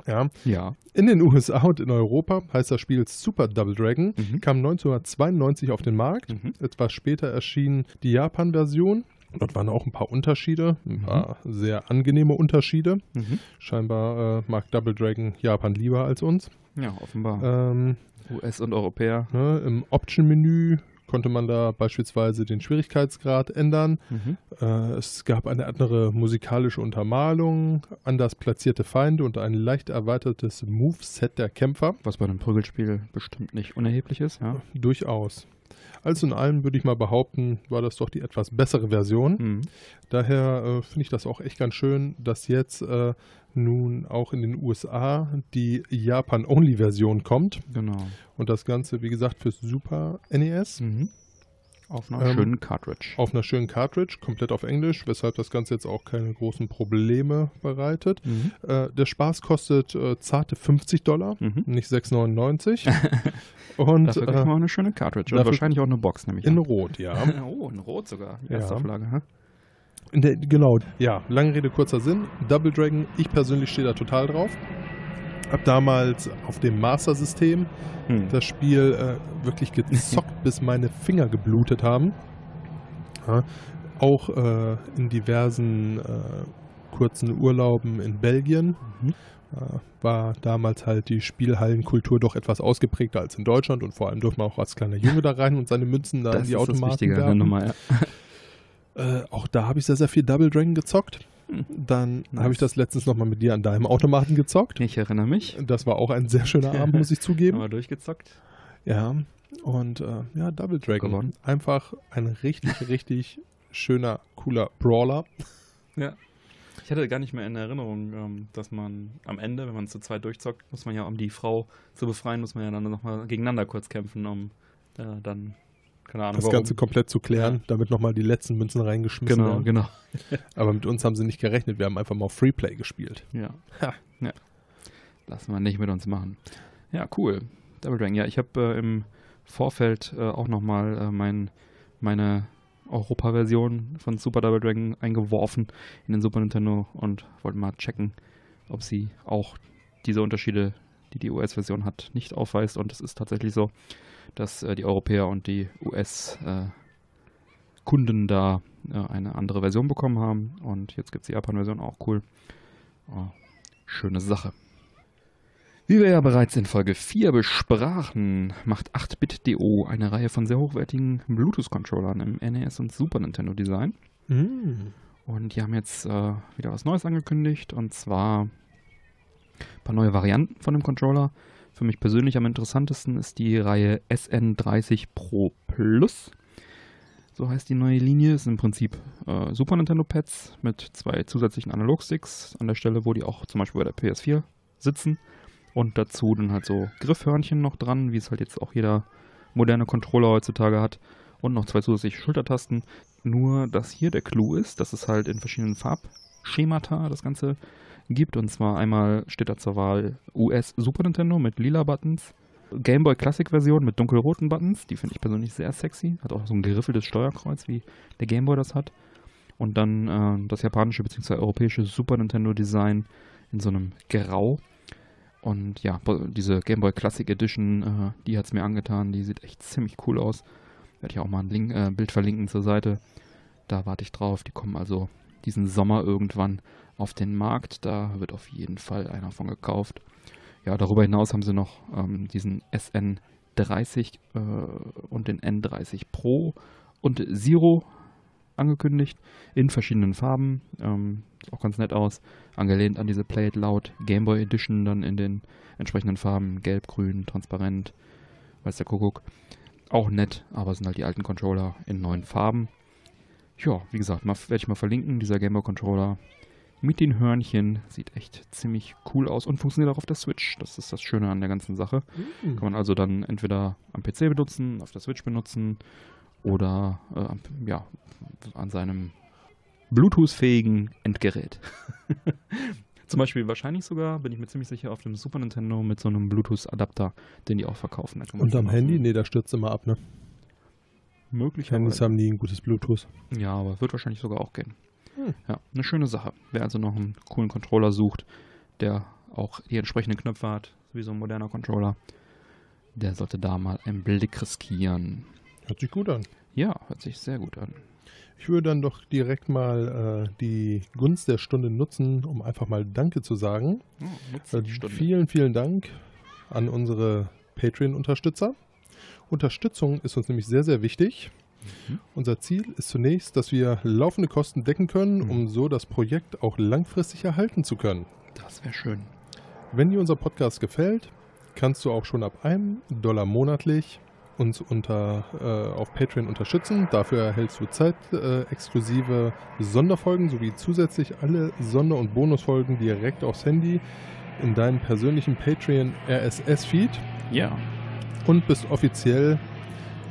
Ja. Ja. In den USA und in Europa heißt das Spiel Super Double Dragon, Mhm. kam 1992 auf den Markt. Mhm. Etwas später erschien die Japan-Version. Dort waren auch ein paar Unterschiede, ein Mhm. paar sehr angenehme Unterschiede. Mhm. Scheinbar äh, mag Double Dragon Japan lieber als uns. Ja, offenbar. Ähm, US und Europäer. ne, Im Option-Menü konnte man da beispielsweise den Schwierigkeitsgrad ändern. Mhm. Äh, es gab eine andere musikalische Untermalung, anders platzierte Feinde und ein leicht erweitertes Moveset der Kämpfer. Was bei einem Prügelspiel bestimmt nicht unerheblich ist, ja. Durchaus. Also in allem würde ich mal behaupten, war das doch die etwas bessere Version. Mhm. Daher äh, finde ich das auch echt ganz schön, dass jetzt äh, nun auch in den USA die Japan-Only-Version kommt. Genau. Und das Ganze, wie gesagt, fürs Super NES Mhm. Auf einer Ähm, schönen Cartridge. auf einer schönen Cartridge, komplett auf Englisch, weshalb das Ganze jetzt auch keine großen Probleme bereitet. Mhm. Äh, der Spaß kostet äh, zarte 50 Dollar, Mhm. nicht 6,99. (laughs) Und Dafür kriegt äh, man auch eine schöne Cartridge. Und wahrscheinlich auch eine Box, nämlich. in an. Rot, ja. (laughs) oh, in Rot sogar. Die Ja. erste Auflage, hä? In der, genau, ja, lange Rede, kurzer Sinn. Double Dragon, ich persönlich stehe da total drauf. Hab damals auf dem Master-System Hm. das Spiel äh, wirklich gezockt, (laughs) bis meine Finger geblutet haben. Ja, auch äh, in diversen äh, kurzen Urlauben in Belgien Mhm. äh, war damals halt die Spielhallenkultur doch etwas ausgeprägter als in Deutschland und vor allem durfte man auch als kleiner Junge da rein und seine Münzen da Das in die ist das Automaten Wichtige der werfen. Nummer, ja. Äh, auch da habe ich sehr, sehr viel Double Dragon gezockt. Dann Nice. habe ich das letztens nochmal mit dir an deinem Automaten gezockt. Ich erinnere mich. Das war auch ein sehr schöner Abend, muss ich zugeben. Haben wir durchgezockt. Ja, und äh, ja, Double Dragon. Gewonnen. Einfach ein richtig, (laughs) richtig schöner, cooler Brawler. Ja. Ich hatte gar nicht mehr in Erinnerung, ähm, dass man am Ende, wenn man zu zweit durchzockt, muss man ja, um die Frau zu befreien, muss man ja dann nochmal gegeneinander kurz kämpfen, um äh, dann, keine Ahnung, Das warum. Ganze komplett zu klären, damit nochmal die letzten Münzen reingeschmissen Genau, werden. genau. (laughs) Aber mit uns haben sie nicht gerechnet. Wir haben einfach mal auf Freeplay gespielt. Ja. Ha. ja. Lassen wir nicht mit uns machen. Ja, cool. Double Dragon. Ja, ich habe äh, im Vorfeld äh, auch nochmal äh, mein, meine Europa-Version von Super Double Dragon eingeworfen in den Super Nintendo und wollte mal checken, ob sie auch diese Unterschiede, die die US-Version hat, nicht aufweist. Und es ist tatsächlich so, dass äh, die Europäer und die US-Kunden da äh, eine andere Version bekommen haben. Und jetzt gibt es die Japan-Version auch cool. Oh, schöne Sache. Wie wir ja bereits in Folge 4 besprachen, macht 8-Bit.do eine Reihe von sehr hochwertigen Bluetooth-Controllern im NES und Super Nintendo Design. Mm. Und die haben jetzt äh, wieder was Neues angekündigt und zwar ein paar neue Varianten von dem Controller. Für mich persönlich am interessantesten ist die Reihe SN30 Pro Plus. So heißt die neue Linie. Ist im Prinzip äh, Super Nintendo Pads mit zwei zusätzlichen Analogsticks an der Stelle, wo die auch zum Beispiel bei der PS4 sitzen. Und dazu dann halt so Griffhörnchen noch dran, wie es halt jetzt auch jeder moderne Controller heutzutage hat. Und noch zwei zusätzliche Schultertasten. Nur, dass hier der Clou ist, dass es halt in verschiedenen Farbschemata das Ganze gibt. Und zwar einmal steht da zur Wahl US Super Nintendo mit lila Buttons, Game Boy Classic Version mit dunkelroten Buttons. Die finde ich persönlich sehr sexy. Hat auch so ein geriffeltes Steuerkreuz, wie der Game Boy das hat. Und dann äh, das japanische bzw. europäische Super Nintendo Design in so einem Grau. Und ja, diese Game Boy Classic Edition, äh, die hat es mir angetan. Die sieht echt ziemlich cool aus. Werde ich auch mal ein Link, äh, Bild verlinken zur Seite. Da warte ich drauf. Die kommen also diesen Sommer irgendwann auf den Markt. Da wird auf jeden Fall einer von gekauft. Ja, darüber hinaus haben sie noch ähm, diesen SN30 äh, und den N30 Pro und Zero angekündigt in verschiedenen Farben. Ähm, auch ganz nett aus. Angelehnt an diese Play It Loud Game Boy Edition dann in den entsprechenden Farben. Gelb, grün, transparent, weiß der Kuckuck. Auch nett, aber es sind halt die alten Controller in neuen Farben. Ja, wie gesagt, werde ich mal verlinken. Dieser Game Boy Controller mit den Hörnchen sieht echt ziemlich cool aus und funktioniert auch auf der Switch. Das ist das Schöne an der ganzen Sache. Kann man also dann entweder am PC benutzen, auf der Switch benutzen oder äh, ja, an seinem Bluetooth-fähigen Endgerät. (laughs) Zum Beispiel wahrscheinlich sogar, bin ich mir ziemlich sicher, auf dem Super Nintendo mit so einem Bluetooth-Adapter, den die auch verkaufen. Und am Handy? Nee, da stürzt immer ab, ne? Möglicherweise. haben nie ein gutes Bluetooth. Ja, aber wird wahrscheinlich sogar auch gehen. Hm. Ja, eine schöne Sache. Wer also noch einen coolen Controller sucht, der auch die entsprechenden Knöpfe hat, wie so ein moderner Controller, der sollte da mal einen Blick riskieren. Hört sich gut an. Ja, hört sich sehr gut an. Ich würde dann doch direkt mal äh, die Gunst der Stunde nutzen, um einfach mal Danke zu sagen. Oh, Äh, die. Vielen, vielen Dank an unsere Patreon-Unterstützer. Unterstützung ist uns nämlich sehr, sehr wichtig. Mhm. Unser Ziel ist zunächst, dass wir laufende Kosten decken können, Mhm. um so das Projekt auch langfristig erhalten zu können. Das wäre schön. Wenn dir unser Podcast gefällt, kannst du auch schon ab einem Dollar monatlich uns unter, äh, auf Patreon unterstützen. Dafür erhältst du zeitexklusive äh, exklusive Sonderfolgen sowie zusätzlich alle Sonder- und Bonusfolgen direkt aufs Handy in deinem persönlichen Patreon RSS-Feed Ja. Und bist offiziell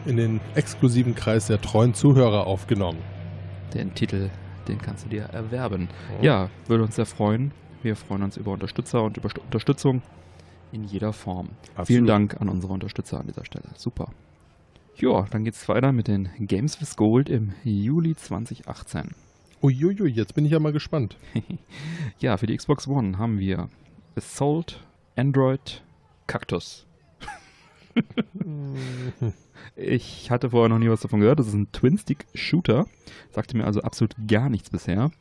in den exklusiven Kreis der treuen Zuhörer aufgenommen. Den Titel, den kannst du dir erwerben. Ja, würde uns sehr freuen. Wir freuen uns über Unterstützer und über St- Unterstützung in jeder Form. Absolut. Vielen Dank an unsere Unterstützer an dieser Stelle. Super. Ja, dann geht's weiter mit den Games with Gold im Juli 2018. Uiuiui, jetzt bin ich ja mal gespannt. (laughs) Ja, für die Xbox One haben wir Assault, Android, Cactus. Ich hatte vorher noch nie was davon gehört. Das ist ein Twin-Stick-Shooter. Sagte mir also absolut gar nichts bisher.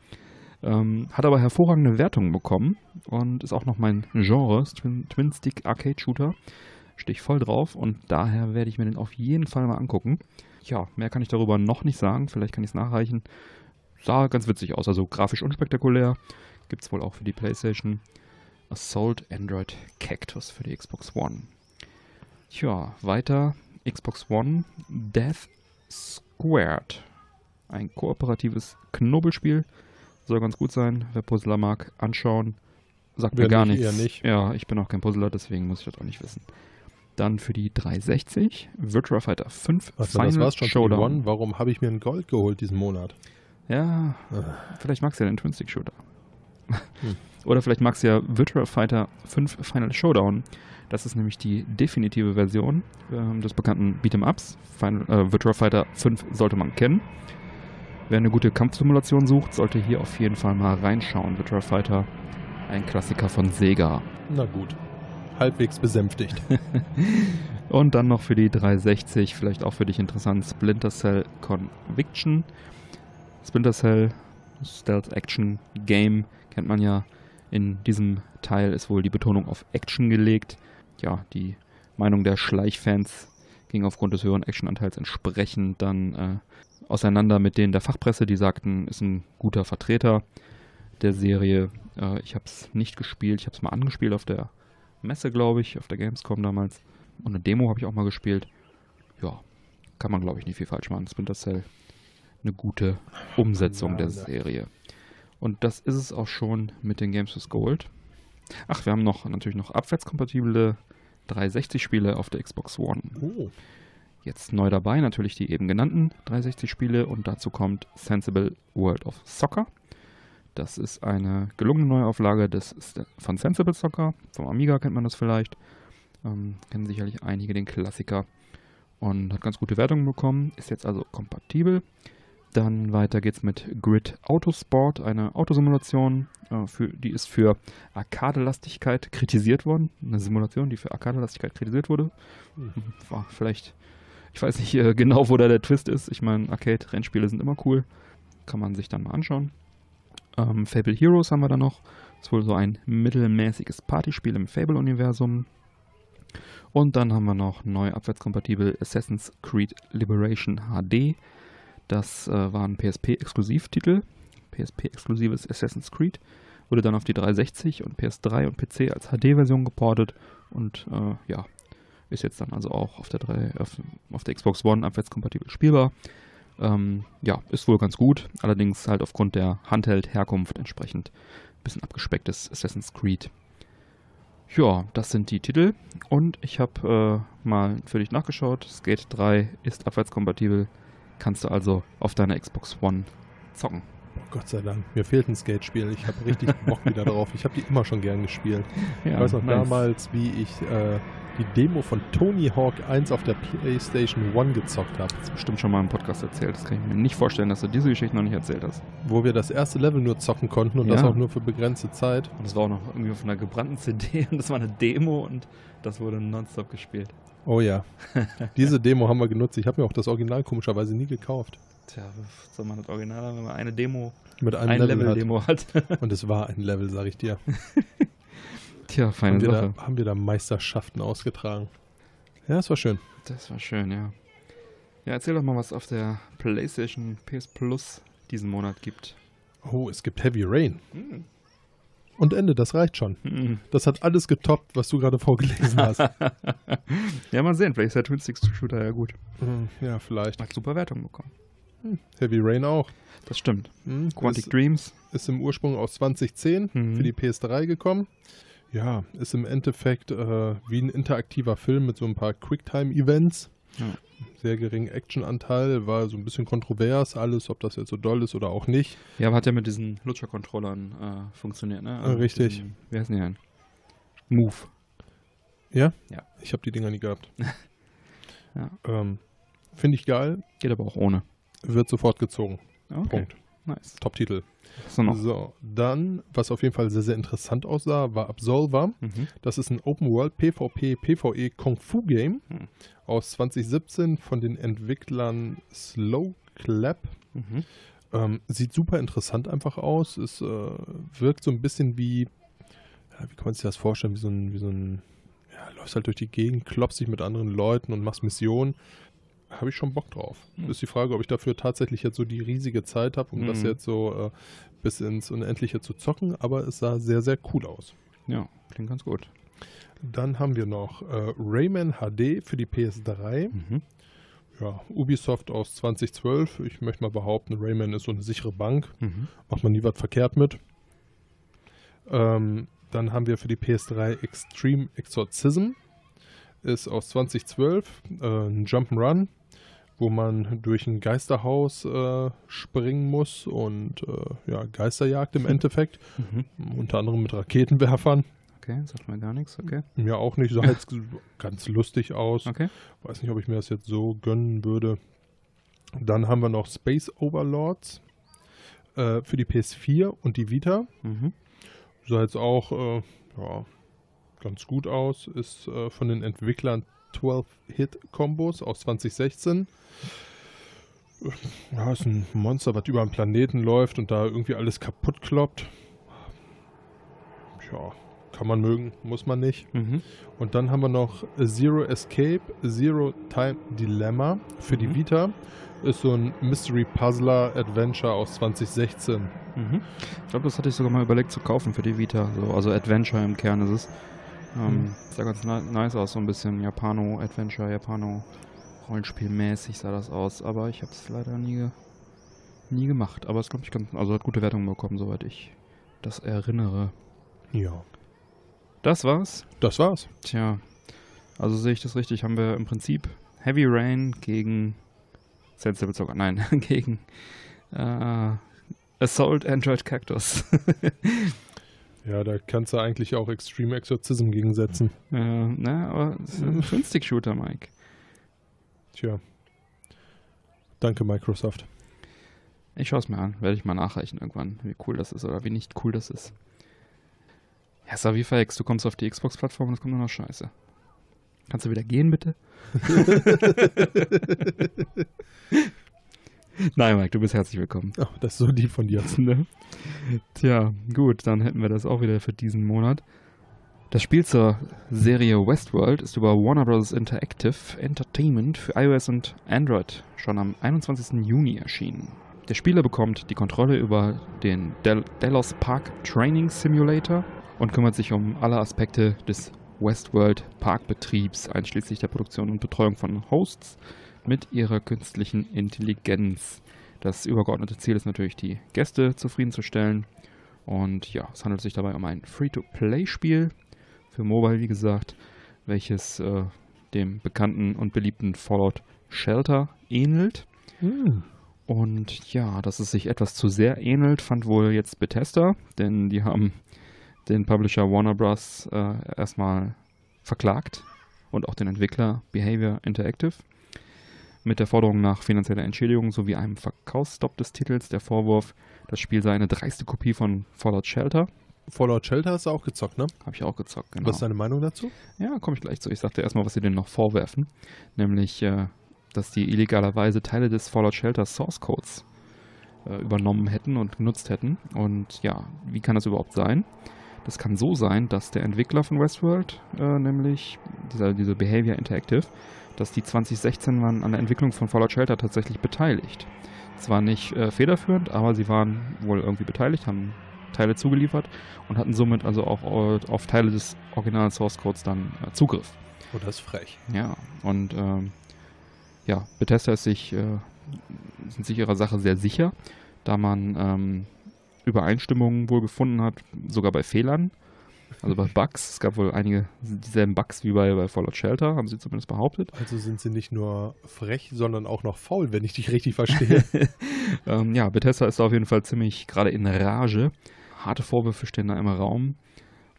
Ähm, hat aber hervorragende Wertungen bekommen und ist auch noch mein Genre, ist Twin- Twin-Stick-Arcade-Shooter. Stehe ich voll drauf und daher werde ich mir den auf jeden Fall mal angucken. Ja, mehr kann ich darüber noch nicht sagen. Vielleicht kann ich es nachreichen. sah ganz witzig aus, also grafisch unspektakulär. Gibt es wohl auch für die PlayStation. Assault Android Cactus für die Xbox One. Tja, weiter Xbox One Death Squared. Ein kooperatives Knobelspiel. Soll ganz gut sein. Wer Puzzler mag, anschauen. Sagt Wer mir gar nicht, nichts. nicht. Ja, ich bin auch kein Puzzler, deswegen muss ich das auch nicht wissen. Dann für die 360 Virtua Fighter 5 Also das war's schon die One. Warum habe ich mir ein Gold geholt diesen Monat? Ja, Ah. vielleicht magst du ja den Twin Stick Shooter. Hm. (laughs) Oder vielleicht magst du ja Virtua Fighter 5 Final Showdown. Das ist nämlich die definitive Version ähm, des bekannten Beat'em Ups. Final, äh, Virtua Fighter 5 sollte man kennen. Wer eine gute Kampfsimulation sucht, sollte hier auf jeden Fall mal reinschauen. Virtua Fighter, ein Klassiker von Sega. Na gut. Halbwegs besänftigt. (laughs) Und dann noch für die 360, vielleicht auch für dich interessant, Splinter Cell Conviction. Splinter Cell Stealth Action Game kennt man ja. In diesem Teil ist wohl die Betonung auf Action gelegt. Ja, die Meinung der Schleichfans ging aufgrund des höheren Actionanteils entsprechend dann äh, auseinander mit denen der Fachpresse, die sagten, ist ein guter Vertreter der Serie. Äh, ich habe es nicht gespielt, ich habe es mal angespielt auf der Messe, glaube ich, auf der Gamescom damals. Und eine Demo habe ich auch mal gespielt. Ja, kann man, glaube ich, nicht viel falsch machen. Splinter Cell, eine gute Umsetzung Ja, der ne. Serie. Und das ist es auch schon mit den Games with Gold. Ach, wir haben noch natürlich noch abwärtskompatible 360-Spiele auf der Xbox One. Oh. Jetzt neu dabei natürlich die eben genannten 360-Spiele und dazu kommt Sensible World of Soccer. Das ist eine gelungene Neuauflage des, von Sensible Soccer. Vom Amiga kennt man das vielleicht. Ähm, kennen sicherlich einige den Klassiker. Und hat ganz gute Wertungen bekommen. Ist jetzt also kompatibel. Dann weiter geht's mit Grid Autosport, eine Autosimulation. Äh, für, die ist für Arkadelastigkeit kritisiert worden. Eine Simulation, die für Arkadelastigkeit kritisiert wurde. Hm. War vielleicht, ich weiß nicht (laughs) äh, genau, wo da der Twist ist. Ich meine, Arcade-Rennspiele sind immer cool. Kann man sich dann mal anschauen. Ähm, Fable Heroes haben wir da noch. Ist wohl so ein mittelmäßiges Partyspiel im Fable-Universum. Und dann haben wir noch neu abwärtskompatibel Assassin's Creed Liberation HD. Das äh, war ein PSP-Exklusivtitel. PSP-exklusives Assassin's Creed. Wurde dann auf die 360 und PS3 und PC als HD-Version geportet. Und äh, ja, ist jetzt dann also auch auf der, 3, auf, auf der Xbox One abwärtskompatibel spielbar. Ähm, ja, ist wohl ganz gut. Allerdings halt aufgrund der Handheld-Herkunft entsprechend ein bisschen abgespecktes Assassin's Creed. Ja, das sind die Titel. Und ich habe äh, mal für dich nachgeschaut. Skate 3 ist abwärtskompatibel. Kannst du also auf deiner Xbox One zocken. Gott sei Dank. Mir fehlt ein Skate-Spiel. Ich habe richtig (laughs) Bock wieder drauf. Ich habe die immer schon gern gespielt. Ja, ich weiß noch nice. damals, wie ich äh, die Demo von Tony Hawk 1 auf der PlayStation 1 gezockt habe. Das ist bestimmt schon mal im Podcast erzählt. Das kann ich mir nicht vorstellen, dass du diese Geschichte noch nicht erzählt hast. Wo wir das erste Level nur zocken konnten und Ja. das auch nur für begrenzte Zeit. Und das war auch noch irgendwie auf einer gebrannten (laughs) CD und das war eine Demo und das wurde nonstop gespielt. Oh ja. Diese Demo haben wir genutzt. Ich habe mir auch das Original komischerweise nie gekauft. Tja, was soll man das Original haben, wenn man eine Demo, Mit einem ein Level, Level-Demo hat? hat. (laughs) Und es war ein Level, sag ich dir. (laughs) Tja, feine Haben wir, Sache. da, haben wir da Meisterschaften ausgetragen. Ja, es war schön. Das war schön, ja. Ja, erzähl doch mal, was auf der PlayStation PS Plus diesen Monat gibt. Oh, es gibt Heavy Rain. Und Ende, das reicht schon. Hm. Das hat alles getoppt, was du gerade vorgelesen hast. (laughs) ja, mal sehen. Vielleicht ist der Twin Sticks Shooter ja gut. Hm, ja, vielleicht. Hat super Wertung bekommen. Heavy Rain auch. Das stimmt. Hm, Quantic ist, Dreams. ist im Ursprung aus 2010 Mhm. für die PS3 gekommen. Ja, ist im Endeffekt äh, wie ein interaktiver Film mit so ein paar Quicktime-Events. Ja. Sehr geringen Actionanteil, war so ein bisschen kontrovers alles, ob das jetzt so doll ist oder auch nicht. Ja, aber hat ja mit diesen Lutscher-Controllern äh, funktioniert, ne? Mit richtig. Diesen, wie heißen die denn? Move. Ja? Ja. Ich habe die Dinger nie gehabt. (laughs) Ja. ähm, Finde ich geil, Geht aber auch ohne. wird sofort gezogen. Okay, Punkt. Nice. Top-Titel. So, dann, was auf jeden Fall sehr, sehr interessant aussah, war Absolver. Mhm. Das ist ein Open-World PvP, PvE Kung Fu Game Hm. aus 2017 von den Entwicklern Slow Clap. Mhm. Ähm, sieht super interessant einfach aus. Es äh, wirkt so ein bisschen wie, ja, wie kann man sich das vorstellen, wie so ein, wie so ein, ja, läufst halt durch die Gegend, klopfst dich mit anderen Leuten und machst Missionen. Habe ich schon Bock drauf. Hm. Ist die Frage, ob ich dafür tatsächlich jetzt so die riesige Zeit habe, um das Mhm. jetzt so äh, bis ins Unendliche zu zocken, aber es sah sehr, sehr cool aus. Ja, klingt ganz gut. Dann haben wir noch äh, Rayman HD für die PS3. Mhm. Ja, Ubisoft aus 2012. Ich möchte mal behaupten, Rayman ist so eine sichere Bank. Mhm. Macht man nie was verkehrt mit. Ähm, dann haben wir für die PS3 Extreme Exorcism. Ist aus 2012 äh, ein Jump'n'Run, wo man durch ein Geisterhaus äh, springen muss und äh, ja, Geisterjagd im Endeffekt. Mhm. Unter anderem mit Raketenwerfern. Okay, sagt mir gar nichts, okay. Mir auch nicht. Sah jetzt (laughs) ganz lustig aus. Okay. Weiß nicht, ob ich mir das jetzt so gönnen würde. Dann haben wir noch Space Overlords äh, für die PS4 und die Vita. Mhm. Sah jetzt auch äh, ja, ganz gut aus. Ist äh, von den Entwicklern 12-Hit-Kombos aus 2016. Ja, ist ein Monster, was über einen Planeten läuft und da irgendwie alles kaputt kloppt. Ja, kann man mögen, muss man nicht. Mhm. Und dann haben wir noch Zero Escape, Zero Time Dilemma für die Mhm. Vita. Ist so ein Mystery Puzzler Adventure aus 2016. Mhm. Ich glaube, das hatte ich sogar mal überlegt zu kaufen für die Vita. So, also Adventure im Kern ist es. Ähm. Sah ganz ni- nice aus, so ein bisschen Japano-Adventure, Japano-Rollenspielmäßig sah das aus. Aber ich habe es leider nie, nie gemacht. Aber es glaube ich ganz, also hat gute Wertungen bekommen, soweit ich das erinnere. Ja. Das war's. Das war's. Tja, also sehe ich das richtig, haben wir im Prinzip Heavy Rain gegen Sensible sogar, nein, (laughs) gegen äh, Assault Android Cactus. (laughs) Ja, da kannst du eigentlich auch Extreme Exorcism gegensetzen. äh, na, aber es ist ein (laughs) Twin-Stick-Shooter, Mike. Tja. Danke, Microsoft. Ich schaue es mir an, werde ich mal nachreichen irgendwann, wie cool das ist oder wie nicht cool das ist. Ja, Savify X, du kommst auf die Xbox-Plattform und es kommt nur noch Scheiße. Kannst du wieder gehen, bitte? (laughs) (laughs) Nein, Mike, du bist herzlich willkommen. Oh, das ist so lieb von dir. (laughs) Ne? Tja, gut, dann hätten wir das auch wieder für diesen Monat. Das Spiel zur Serie Westworld ist über Warner Bros. Interactive Entertainment für iOS und Android schon am 21. Juni erschienen. Der Spieler bekommt die Kontrolle über den Del Delos Park Training Simulator und kümmert sich um alle Aspekte des Westworld Parkbetriebs, einschließlich der Produktion und Betreuung von Hosts mit ihrer künstlichen Intelligenz. Das übergeordnete Ziel ist natürlich, die Gäste zufriedenzustellen. Und ja, es handelt sich dabei um ein Free-to-Play-Spiel für Mobile, wie gesagt, welches äh, dem bekannten und beliebten Fallout Shelter ähnelt. Hm. Und ja, dass es sich etwas zu sehr ähnelt, fand wohl jetzt Bethesda, denn die haben den Publisher Warner Bros. Äh, erstmal verklagt und auch den Entwickler Behavior Interactive mit der Forderung nach finanzieller Entschädigung sowie einem Verkaufsstopp des Titels. Der Vorwurf, das Spiel sei eine dreiste Kopie von Fallout Shelter. Fallout Shelter hast du auch gezockt, ne? Habe ich auch gezockt, genau. Was ist deine Meinung dazu? Ja, komme ich gleich zu. Ich sagte erstmal, was sie denen noch vorwerfen. Nämlich, äh, dass die illegalerweise Teile des Fallout Shelter Source Codes äh, übernommen hätten und genutzt hätten. Und ja, wie kann das überhaupt sein? Das kann so sein, dass der Entwickler von Westworld, äh, nämlich dieser, diese Behavior Interactive, dass die 2016 waren an der Entwicklung von Fallout Shelter tatsächlich beteiligt. Zwar nicht äh, federführend, aber sie waren wohl irgendwie beteiligt, haben Teile zugeliefert und hatten somit also auch äh, auf Teile des originalen Source Codes dann äh, Zugriff. Oh, das ist frech. Ja, und ähm, ja, Bethesda ist sich, äh, sind sich ihrer Sache sehr sicher, da man ähm, Übereinstimmungen wohl gefunden hat, sogar bei Fehlern, also bei Bugs. Es gab wohl einige dieselben Bugs wie bei, bei Fallout Shelter, haben sie zumindest behauptet. Also sind sie nicht nur frech, sondern auch noch faul, wenn ich dich richtig verstehe. (laughs) ähm, ja, Bethesda ist da auf jeden Fall ziemlich gerade in Rage. Harte Vorwürfe stehen da im Raum.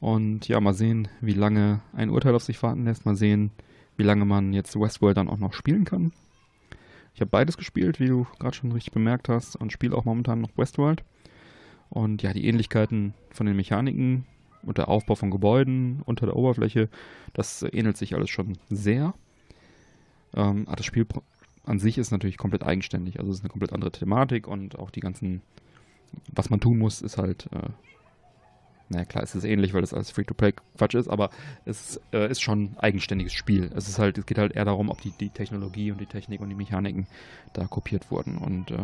Und ja, mal sehen, wie lange ein Urteil auf sich warten lässt. Mal sehen, wie lange man jetzt Westworld dann auch noch spielen kann. Ich habe beides gespielt, wie du gerade schon richtig bemerkt hast, und spiele auch momentan noch Westworld. Und ja, die Ähnlichkeiten von den Mechaniken und der Aufbau von Gebäuden unter der Oberfläche, das äh, ähnelt sich alles schon sehr. Ähm, aber das Spiel an sich ist natürlich komplett eigenständig. Also es ist eine komplett andere Thematik und auch die ganzen, was man tun muss, ist halt äh, naja klar, es ist ähnlich, weil das alles Free-to-Play-Quatsch ist, aber es äh, ist schon ein eigenständiges Spiel. Es ist halt, es geht halt eher darum, ob die, die Technologie und die Technik und die Mechaniken da kopiert wurden. Und äh,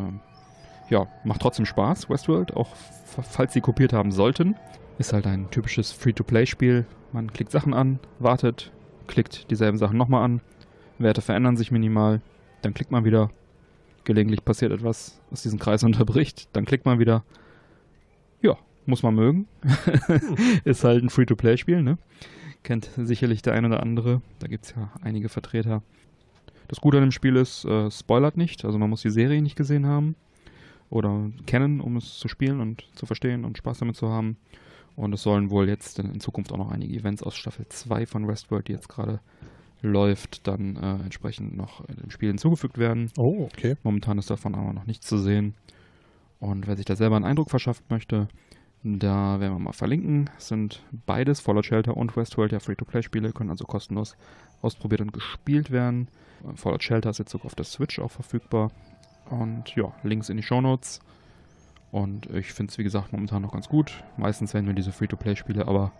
ja, macht trotzdem Spaß, Westworld, auch falls sie kopiert haben sollten. Ist halt ein typisches Free-to-Play-Spiel. Man klickt Sachen an, wartet, klickt dieselben Sachen nochmal an, Werte verändern sich minimal, dann klickt man wieder, gelegentlich passiert etwas, was diesen Kreis (laughs) unterbricht, dann klickt man wieder. Ja, muss man mögen. (laughs) ist halt ein Free-to-Play-Spiel, ne? Kennt sicherlich der ein oder andere. Da gibt es ja einige Vertreter. Das Gute an dem Spiel ist, äh, spoilert nicht, also man muss die Serie nicht gesehen haben oder kennen, um es zu spielen und zu verstehen und Spaß damit zu haben. Und es sollen wohl jetzt in, in Zukunft auch noch einige Events aus Staffel 2 von Westworld, die jetzt gerade läuft, dann äh, entsprechend noch dem Spiel hinzugefügt werden. Oh, okay. Momentan ist davon aber noch nichts zu sehen. Und wer sich da selber einen Eindruck verschafft möchte, da werden wir mal verlinken. Es sind beides, Fallout Shelter und Westworld, ja Free-to-Play-Spiele, können also kostenlos ausprobiert und gespielt werden. Fallout Shelter ist jetzt sogar auf der Switch auch verfügbar. Und ja, Links in die Show Notes. Und ich finde es, wie gesagt, momentan noch ganz gut. Meistens werden mir diese Free-to-Play-Spiele aber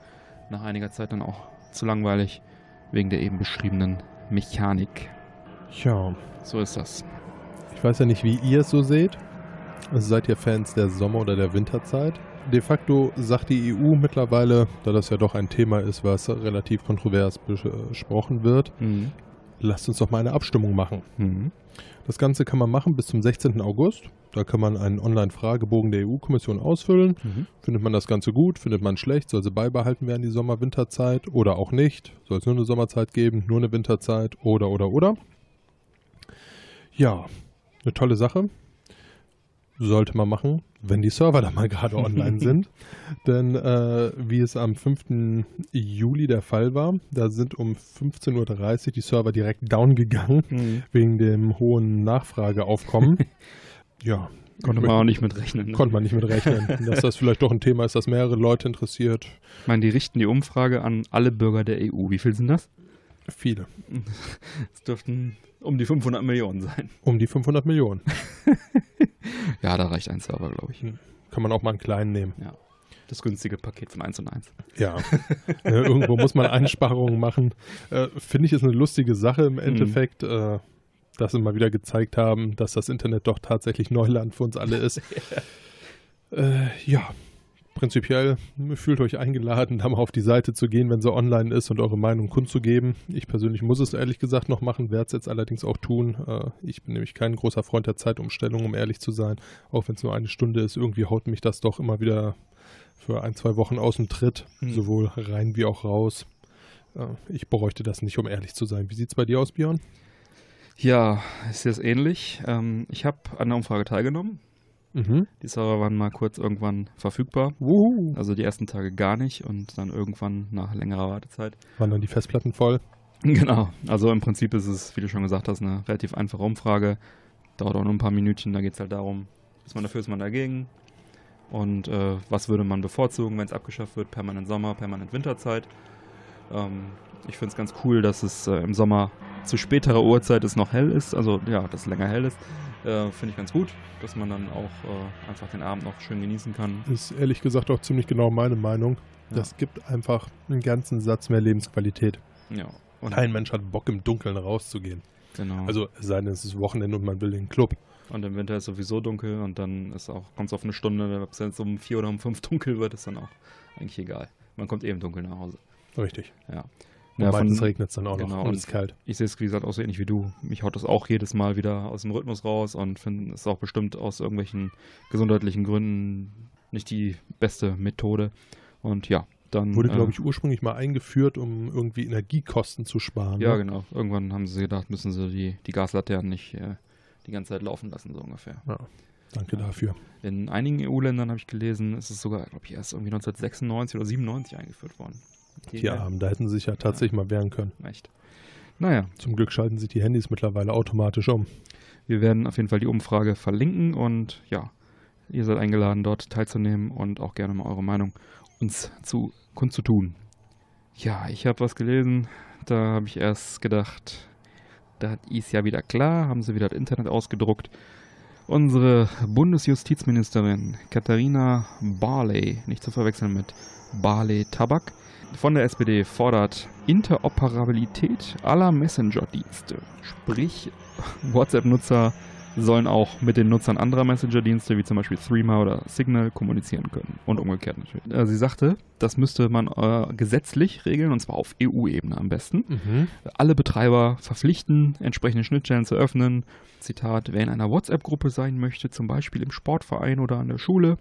nach einiger Zeit dann auch zu langweilig wegen der eben beschriebenen Mechanik. Ja. So ist das. Ich weiß ja nicht, wie ihr es so seht. Also seid ihr Fans der Sommer- oder der Winterzeit? De facto sagt die EU mittlerweile, da das ja doch ein Thema ist, was relativ kontrovers besprochen wird, mhm. lasst uns doch mal eine Abstimmung machen. Mhm. Das Ganze kann man machen bis zum 16. August. Da kann man einen Online-Fragebogen der EU-Kommission ausfüllen. Mhm. Findet man das Ganze gut, findet man schlecht, soll sie beibehalten werden, die Sommer-Winterzeit oder auch nicht? Soll es nur eine Sommerzeit geben, nur eine Winterzeit oder, oder, oder? Ja, eine tolle Sache sollte man machen, wenn die Server da mal gerade online (laughs) sind. Denn äh, wie es am 5. Juli der Fall war, da sind um 15.30 Uhr die Server direkt down gegangen, mhm. wegen dem hohen Nachfrageaufkommen. (laughs) ja. Konnte man auch nicht mit rechnen. Ne? Konnte man nicht mit rechnen. (laughs) dass das vielleicht doch ein Thema ist, das mehrere Leute interessiert. Ich meine, die richten die Umfrage an alle Bürger der EU. Wie viel sind das? Viele. Es dürften um die 500 Millionen sein. Um die 500 Millionen. (laughs) ja, da reicht ein Server, glaube ich. Hm. Kann man auch mal einen kleinen nehmen. Ja. Das günstige Paket von 1 und 1. Ja. (laughs) äh, irgendwo muss man Einsparungen machen. Äh, Finde ich, ist eine lustige Sache im Endeffekt. Mhm. Äh, dass sie mal wieder gezeigt haben, dass das Internet doch tatsächlich Neuland für uns alle ist. (laughs) ja. ja, prinzipiell fühlt euch eingeladen, (laughs) da mal auf die Seite zu gehen, wenn sie online ist und eure Meinung kundzugeben. Ich persönlich muss es ehrlich gesagt noch machen, werde es jetzt allerdings auch tun. Äh, ich bin nämlich kein großer Freund der Zeitumstellung, um ehrlich zu sein. Auch wenn es nur eine Stunde ist, irgendwie haut mich das doch immer wieder für ein, zwei Wochen aus dem Tritt, mhm. sowohl rein wie auch raus. Äh, ich bräuchte das nicht, um ehrlich zu sein. Wie sieht es bei dir aus, Björn? Ja, ist jetzt ähnlich. Ähm, ich habe an der Umfrage teilgenommen. Mhm. Die Server waren mal kurz irgendwann verfügbar. Uhu. Also die ersten Tage gar nicht und dann irgendwann nach längerer Wartezeit. Waren dann die Festplatten voll? (laughs) Genau. Also im Prinzip ist es, wie du schon gesagt hast, eine relativ einfache Umfrage. Dauert auch nur ein paar Minütchen. Da geht es halt darum, ist man dafür, ist man dagegen. Und äh, was würde man bevorzugen, wenn es abgeschafft wird? Permanent Sommer, permanent Winterzeit. Ähm, ich finde es ganz cool, dass es äh, im Sommer zu späterer Uhrzeit es noch hell ist. Also ja, dass es länger hell ist. Äh, Finde ich ganz gut, dass man dann auch äh, einfach den Abend noch schön genießen kann. Ist ehrlich gesagt auch ziemlich genau meine Meinung. Ja. Das gibt einfach einen ganzen Satz mehr Lebensqualität. Ja. Und Kein Mensch hat Bock, im Dunkeln rauszugehen. Genau. Also es sei denn, es ist Wochenende und man will den Club. Und im Winter ist sowieso dunkel und dann kommt es auf eine Stunde, ob es jetzt um vier oder um fünf (laughs) dunkel wird, ist dann auch eigentlich egal. Man kommt eben dunkel nach Hause. Richtig. Ja. Und ja, meistens regnet es dann auch genau, noch und es ist kalt. Ich sehe es, wie gesagt, auch so ähnlich wie du. Mich haut das auch jedes Mal wieder aus dem Rhythmus raus und finde es auch bestimmt aus irgendwelchen gesundheitlichen Gründen nicht die beste Methode. Und ja, dann. Wurde, äh, glaube ich, ursprünglich mal eingeführt, um irgendwie Energiekosten zu sparen. Ja, ne? genau. Irgendwann haben sie gedacht, müssen sie die, die Gaslaternen nicht äh, die ganze Zeit laufen lassen, so ungefähr. Ja. Danke dafür. In einigen EU-Ländern habe ich gelesen, ist es sogar, glaube ich, erst irgendwie 1996 oder 97 eingeführt worden. Die Armen, da hätten sie sich ja tatsächlich ja. mal wehren können. Echt. Naja. Zum Glück schalten sich die Handys mittlerweile automatisch um. Wir werden auf jeden Fall die Umfrage verlinken und ja, ihr seid eingeladen, dort teilzunehmen und auch gerne mal eure Meinung uns zu kundzutun. Ja, ich habe was gelesen, da habe ich erst gedacht, da ist ja wieder klar, haben sie wieder das Internet ausgedruckt Unsere Bundesjustizministerin Katharina Barley, nicht zu verwechseln mit Barley Tabak, von der SPD fordert Interoperabilität aller Messenger-Dienste. Sprich, WhatsApp-Nutzer sollen auch mit den Nutzern anderer Messenger-Dienste, wie zum Beispiel Threema oder Signal, kommunizieren können. Und umgekehrt natürlich. Äh, Sie sagte, das müsste man äh, gesetzlich regeln, und zwar auf EU-Ebene am besten. Mhm. Alle Betreiber verpflichten, entsprechende Schnittstellen zu öffnen. Zitat, wer in einer WhatsApp-Gruppe sein möchte, zum Beispiel im Sportverein oder an der Schule,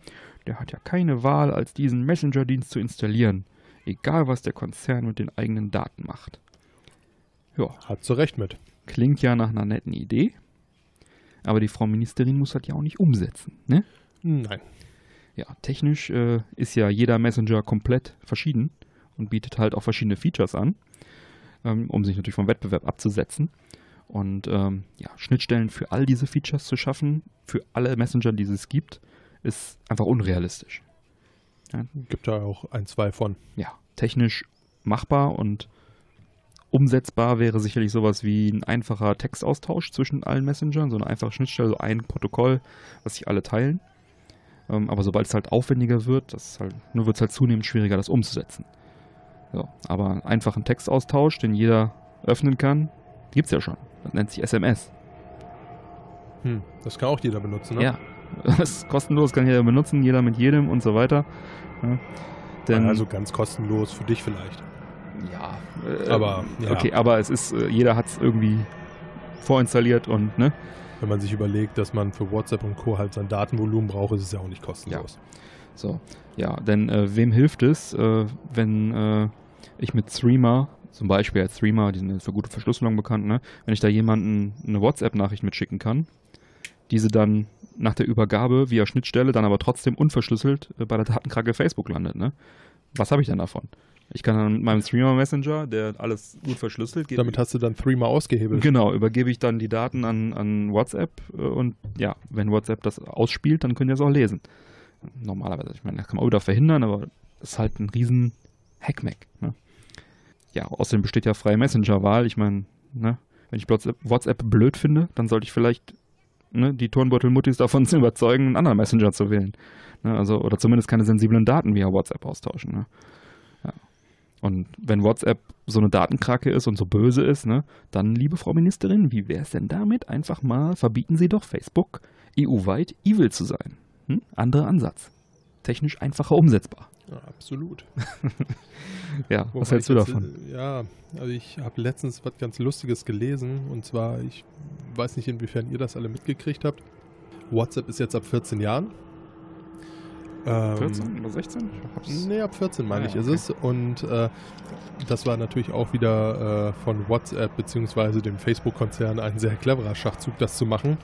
der hat ja keine Wahl, als diesen Messenger-Dienst zu installieren. Egal, was der Konzern mit den eigenen Daten macht. Ja, Hat zu Recht mit. klingt ja nach einer netten Idee. Aber die Frau Ministerin muss das ja auch nicht umsetzen. Ne? Nein. Ja, technisch äh, ist ja jeder Messenger komplett verschieden und bietet halt auch verschiedene Features an, ähm, um sich natürlich vom Wettbewerb abzusetzen. Und ähm, ja, Schnittstellen für all diese Features zu schaffen, für alle Messenger, die es gibt, ist einfach unrealistisch. Gibt da auch ein, zwei von. Ja, technisch machbar und umsetzbar wäre sicherlich sowas wie ein einfacher Textaustausch zwischen allen Messengern, so eine einfache Schnittstelle, so ein Protokoll, was sich alle teilen. Ähm, aber sobald es halt aufwendiger wird, das halt, nur wird es halt zunehmend schwieriger, das umzusetzen. So, aber einfach ein Textaustausch, den jeder öffnen kann, gibt es ja schon. Das nennt sich SMS. Hm. Das kann auch jeder benutzen, ne? Ja, (laughs) das ist kostenlos, kann jeder benutzen, jeder mit jedem und so weiter. Ja. Denn, also ganz kostenlos für dich vielleicht. ja, äh, Aber, ja. okay, aber es ist, äh, jeder hat es irgendwie vorinstalliert und ne, Wenn man sich überlegt, dass man für WhatsApp und Co. halt sein Datenvolumen braucht, ist es ja auch nicht kostenlos. So, ja, denn äh, wem hilft es, äh, wenn äh, ich mit Threema, zum Beispiel als Threema, die sind ja für gute Verschlüsselung bekannt, ne, wenn ich da jemanden eine WhatsApp-Nachricht mitschicken kann, diese dann nach der Übergabe via Schnittstelle dann aber trotzdem unverschlüsselt äh, bei der Datenkrake Facebook landet, ne? Was habe ich denn davon? Ich kann dann mit meinem Threema Messenger, der alles gut verschlüsselt, geht, Damit hast du dann Threema ausgehebelt. Genau, übergebe ich dann die Daten an, an WhatsApp äh, und ja, wenn WhatsApp das ausspielt, dann können die das auch lesen. Normalerweise, ich meine, das kann man auch wieder verhindern, aber das ist halt ein riesen Hackmack. Ne? Ja, außerdem besteht ja freie Messenger-Wahl. Ich meine, ne, wenn ich WhatsApp blöd finde, dann sollte ich vielleicht ne, die Turnbeutel-Muttis davon (laughs) zu überzeugen, einen anderen Messenger zu wählen. Ne, also, oder zumindest keine sensiblen Daten via WhatsApp austauschen. Ne? Ja. Und wenn WhatsApp so eine Datenkrake ist und so böse ist, ne, dann, liebe Frau Ministerin, wie wäre es denn damit? Einfach mal verbieten Sie doch Facebook EU-weit evil zu sein. Hm? Anderer Ansatz. Technisch einfacher umsetzbar. Ja, absolut. (laughs) Ja, Wobei was hältst du ich jetzt, davon? äh, Ja, also ich habe letztens was ganz Lustiges gelesen und zwar, ich weiß nicht, inwiefern ihr das alle mitgekriegt habt. WhatsApp ist jetzt ab 14 Jahren. Ähm, 14 oder 16? Ich hab's- Nee, ab 14 meine Ah, ich ja, ist okay. es. Und äh, das war natürlich auch wieder äh, von WhatsApp bzw. dem Facebook-Konzern ein sehr cleverer Schachzug, das zu machen,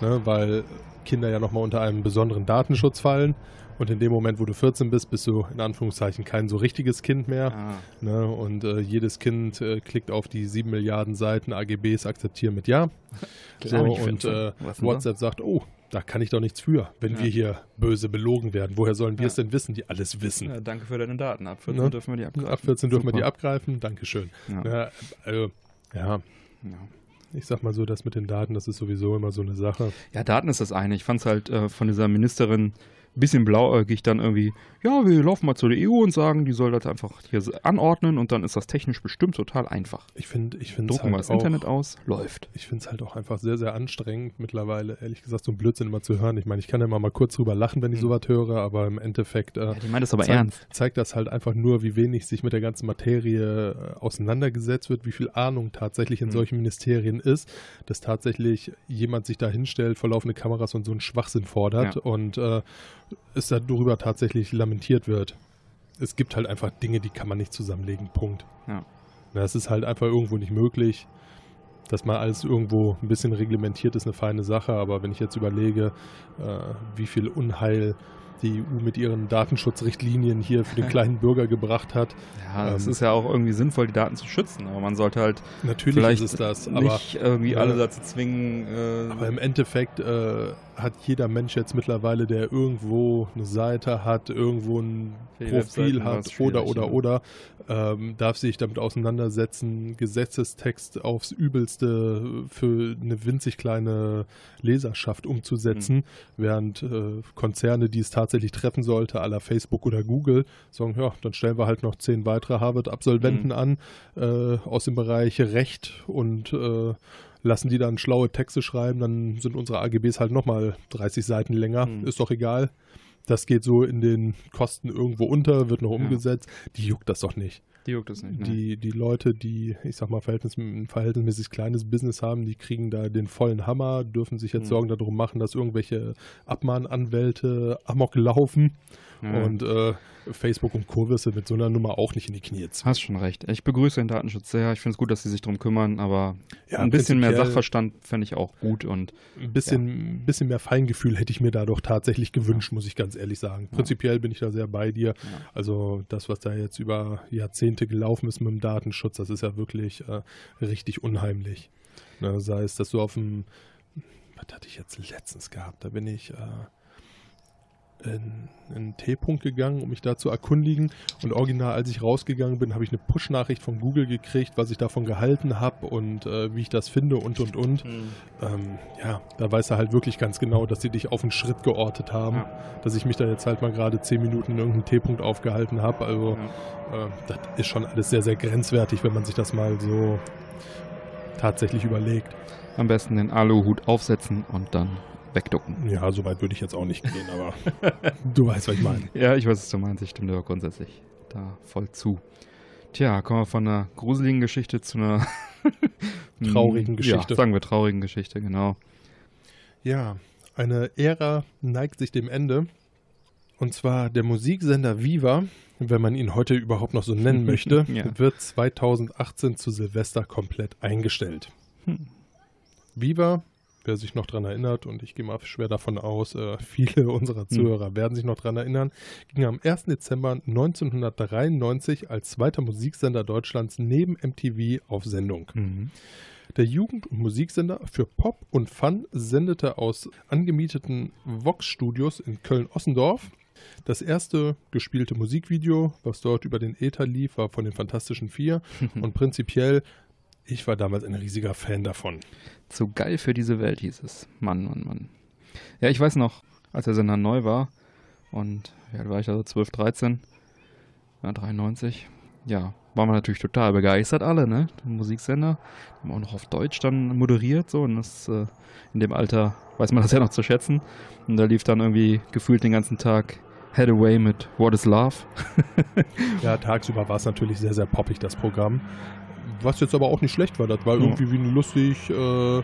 ne, weil Kinder ja nochmal unter einem besonderen Datenschutz fallen. Und in dem Moment, wo du 14 bist, bist du in Anführungszeichen kein so richtiges Kind mehr. Ah, Ne? Und äh, jedes Kind äh, klickt auf die 7 Milliarden Seiten AGBs, akzeptieren mit Ja. (laughs) So, Klar, und äh, denn WhatsApp sagt, oh, da kann ich doch nichts für, wenn Ja. wir hier böse belogen werden. Woher sollen wir Ja. es denn wissen, die alles wissen? Ja, danke für deine Daten. Ab 14 Ne? dürfen wir die abgreifen. Ab 14 dürfen wir die Super. abgreifen, Dankeschön. Ja. Also, Ja. ich sag mal so, das mit den Daten, das ist sowieso immer so eine Sache. Ja, Daten ist das eine. Ich fand es halt äh, von dieser Ministerin ein bisschen blauäugig dann irgendwie, ja, wir laufen mal zur EU und sagen, die soll das einfach hier anordnen und dann ist das technisch bestimmt total einfach. Ich finde, ich finde es Drucken wir halt das auch, Internet aus, läuft. ich finde es halt auch einfach sehr, sehr anstrengend mittlerweile, ehrlich gesagt, so ein Blödsinn immer zu hören. Ich meine, ich kann ja immer mal kurz drüber lachen, wenn ich Mhm. sowas höre, aber im Endeffekt äh, Ja, die meint das aber zeigt, ernst. zeigt das halt einfach nur, wie wenig sich mit der ganzen Materie äh, auseinandergesetzt wird, wie viel Ahnung tatsächlich in Mhm. solchen Ministerien ist, dass tatsächlich jemand sich da hinstellt vor laufende Kameras und so einen Schwachsinn fordert Ja. und äh, es darüber tatsächlich lamentiert wird. Es gibt halt einfach Dinge, die kann man nicht zusammenlegen, Punkt. Ja. Na, Es ist halt einfach irgendwo nicht möglich. Dass mal alles irgendwo ein bisschen reglementiert ist, eine feine Sache. Aber wenn ich jetzt überlege, äh, wie viel Unheil die EU mit ihren Datenschutzrichtlinien hier für den (laughs) kleinen Bürger gebracht hat, Ja, es Ähm, ist ja auch irgendwie sinnvoll, die Daten zu schützen, aber man sollte halt natürlich vielleicht ist es das. Aber, nicht irgendwie alle dazu zwingen, äh, aber im Endeffekt äh, hat jeder Mensch jetzt mittlerweile, der irgendwo eine Seite hat, irgendwo ein die Profil hat oder oder oder, ähm, darf sich damit auseinandersetzen, Gesetzestext aufs Übelste für eine winzig kleine Leserschaft umzusetzen, Mhm. während äh, Konzerne, die es tatsächlich treffen sollte, la Facebook oder Google, sagen, ja, dann stellen wir halt noch zehn weitere Harvard-Absolventen Mhm. an äh, aus dem Bereich Recht und äh, lassen die dann schlaue Texte schreiben, dann sind unsere AGBs halt nochmal 30 Seiten länger, Mhm. ist doch egal. Das geht so in den Kosten irgendwo unter, wird noch Ja. umgesetzt. Die juckt das doch nicht. Die juckt es nicht. Ne? Die, die Leute, die, ich sag mal, verhältnis, ein verhältnismäßig kleines Business haben, die kriegen da den vollen Hammer, dürfen sich jetzt Mhm. Sorgen darum machen, dass irgendwelche Abmahnanwälte Amok laufen. Ja. Und äh, Facebook und Co. wirst du mit so einer Nummer auch nicht in die Knie ziehen. Hast schon recht. Ich begrüße den Datenschutz sehr. Ich finde es gut, dass sie sich darum kümmern, aber Ja, ein bisschen mehr Sachverstand fände ich auch gut und Ein bisschen, ein bisschen mehr Feingefühl hätte ich mir da doch tatsächlich gewünscht, muss ich ganz ehrlich sagen. Prinzipiell bin ich da sehr bei dir. Also das, was da jetzt über Jahrzehnte gelaufen ist mit dem Datenschutz, das ist ja wirklich äh, richtig unheimlich. Ne, sei es, dass du auf dem, was hatte ich jetzt letztens gehabt? Da bin ich äh, in, in einen T-Punkt gegangen, um mich da zu erkundigen. Und original, als ich rausgegangen bin, habe ich eine Push-Nachricht von Google gekriegt, was ich davon gehalten habe und äh, wie ich das finde und und und. Ähm, ja, da weiß er halt wirklich ganz genau, dass sie dich auf einen Schritt geortet haben, Ja. dass ich mich da jetzt halt mal gerade zehn Minuten in irgendeinem T-Punkt aufgehalten habe. Also äh, das ist schon alles sehr, sehr grenzwertig, wenn man sich das mal so tatsächlich überlegt. am besten den Aluhut aufsetzen und dann wegducken. Ja, so weit würde ich jetzt auch nicht gehen, aber (laughs) du weißt, was ich meine. Ja, ich weiß, was du meinst. Ich stimme dir grundsätzlich da voll zu. Tja, kommen wir von einer gruseligen Geschichte zu einer (laughs) Traurigen (laughs) Geschichte. Ja, sagen wir traurigen Geschichte, genau. Ja, eine Ära neigt sich dem Ende. Und zwar der Musiksender Viva, wenn man ihn heute überhaupt noch so nennen möchte, Ja. wird 2018 zu Silvester komplett eingestellt. Hm. Viva, wer sich noch dran erinnert, und ich gehe mal schwer davon aus, äh, (laughs) viele unserer Zuhörer werden sich noch dran erinnern, ging am 1. Dezember 1993 als zweiter Musiksender Deutschlands neben MTV auf Sendung. Mhm. Der Jugend- und Musiksender für Pop und Fun sendete aus angemieteten Vox-Studios in Köln-Ossendorf. Das erste gespielte Musikvideo, was dort über den Äther lief, war von den Fantastischen Vier. (laughs) und prinzipiell, ich war damals ein riesiger Fan davon. Zu geil für diese Welt hieß es. Mann, Mann, Mann. Ja, ich weiß noch, als der Sender neu war und wie alt war ich da so 12, 13? Ja, 93. Ja, waren wir natürlich total begeistert alle, ne? Der Musiksender. Haben auch noch auf Deutsch dann moderiert, so. Und das, äh, in dem Alter weiß man das ja noch zu schätzen. Und da lief dann irgendwie gefühlt den ganzen Tag Head Away mit What is Love. Ja, tagsüber war es natürlich sehr, sehr poppig, das Programm. Was jetzt aber auch nicht schlecht war. Das war irgendwie wie ein lustig äh,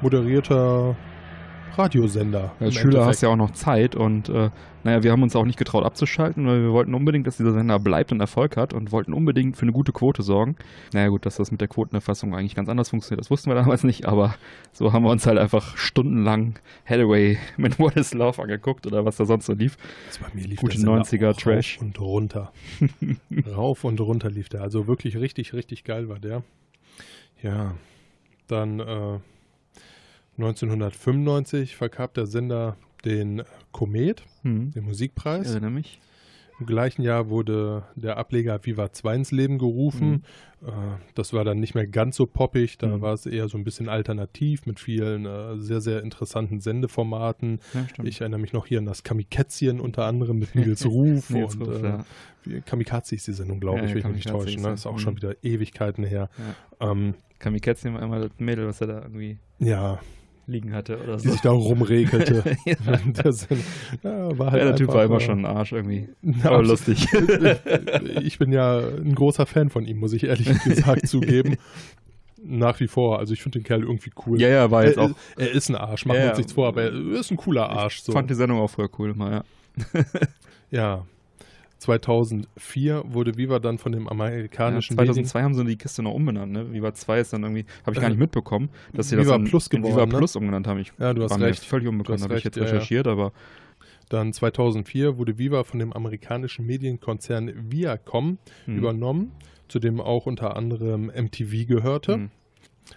moderierter Radiosender. Als Schüler hast Endeffekt. du ja auch noch Zeit und äh, naja, wir haben uns auch nicht getraut abzuschalten, weil wir wollten unbedingt, dass dieser Sender bleibt und Erfolg hat und wollten unbedingt für eine gute Quote sorgen. Naja gut, dass das mit der Quotenerfassung eigentlich ganz anders funktioniert, das wussten wir (laughs) damals nicht, aber so haben wir uns halt einfach stundenlang Hathaway (laughs) mit What is Love angeguckt oder was da sonst so lief. Also bei mir lief Gute der Sender 90er rauf Trash. und runter. (laughs) rauf und runter lief der. Also wirklich richtig, richtig geil war der. Ja, dann äh, 1995 vergab der Sender den Komet, Hm. den Ich Musikpreis. erinnere mich. Im gleichen Jahr wurde der Ableger Viva 2 ins Leben gerufen. Äh, das war dann nicht mehr ganz so poppig, da Mhm. war es eher so ein bisschen alternativ mit vielen äh, sehr, sehr interessanten Sendeformaten. Ja. Ich erinnere mich noch hier an das Kamikätzchen unter anderem mit Nils (laughs) Ruf. Nils und Ruf, äh, ja. Kamikaze ist die Sendung, glaube Ja, ich, ja, wenn ich mich nicht täusche. ist Ne? Ist auch Mhm. schon wieder Ewigkeiten her. Ähm, Kamikaze war einmal das Mädel, was er da irgendwie ja, liegen hatte oder die so. sich da rumregelte. (laughs) ja. (laughs) Der Sinn- ja, war halt ja, der Typ war immer schon ein Arsch irgendwie. (laughs) Ja, Aber lustig. ich bin ja ein großer Fan von ihm, muss ich ehrlich gesagt zugeben. Nach wie vor. Also ich finde den Kerl irgendwie cool. ja, ja, war jetzt er, auch. er ist ein Arsch, machen wir Ja, uns nichts vor, aber er ist ein cooler Arsch. So. fand die Sendung auch früher cool, mal, ja. Ja. 2004 wurde Viva dann von dem Ja, amerikanischen Medien- 2002 haben sie die Kiste noch umbenannt, ne? Viva 2 ist dann irgendwie, habe ich gar Äh, nicht mitbekommen, dass sie Viva das in, Plus in Viva geworden, ne? Plus umgenannt haben. Ich Ja, du hast recht. völlig unbekannt, habe ich jetzt ja, ja. recherchiert, aber Dann 2004 wurde Viva von dem amerikanischen Medienkonzern Viacom hm. übernommen, zu dem auch unter anderem MTV gehörte. Hm.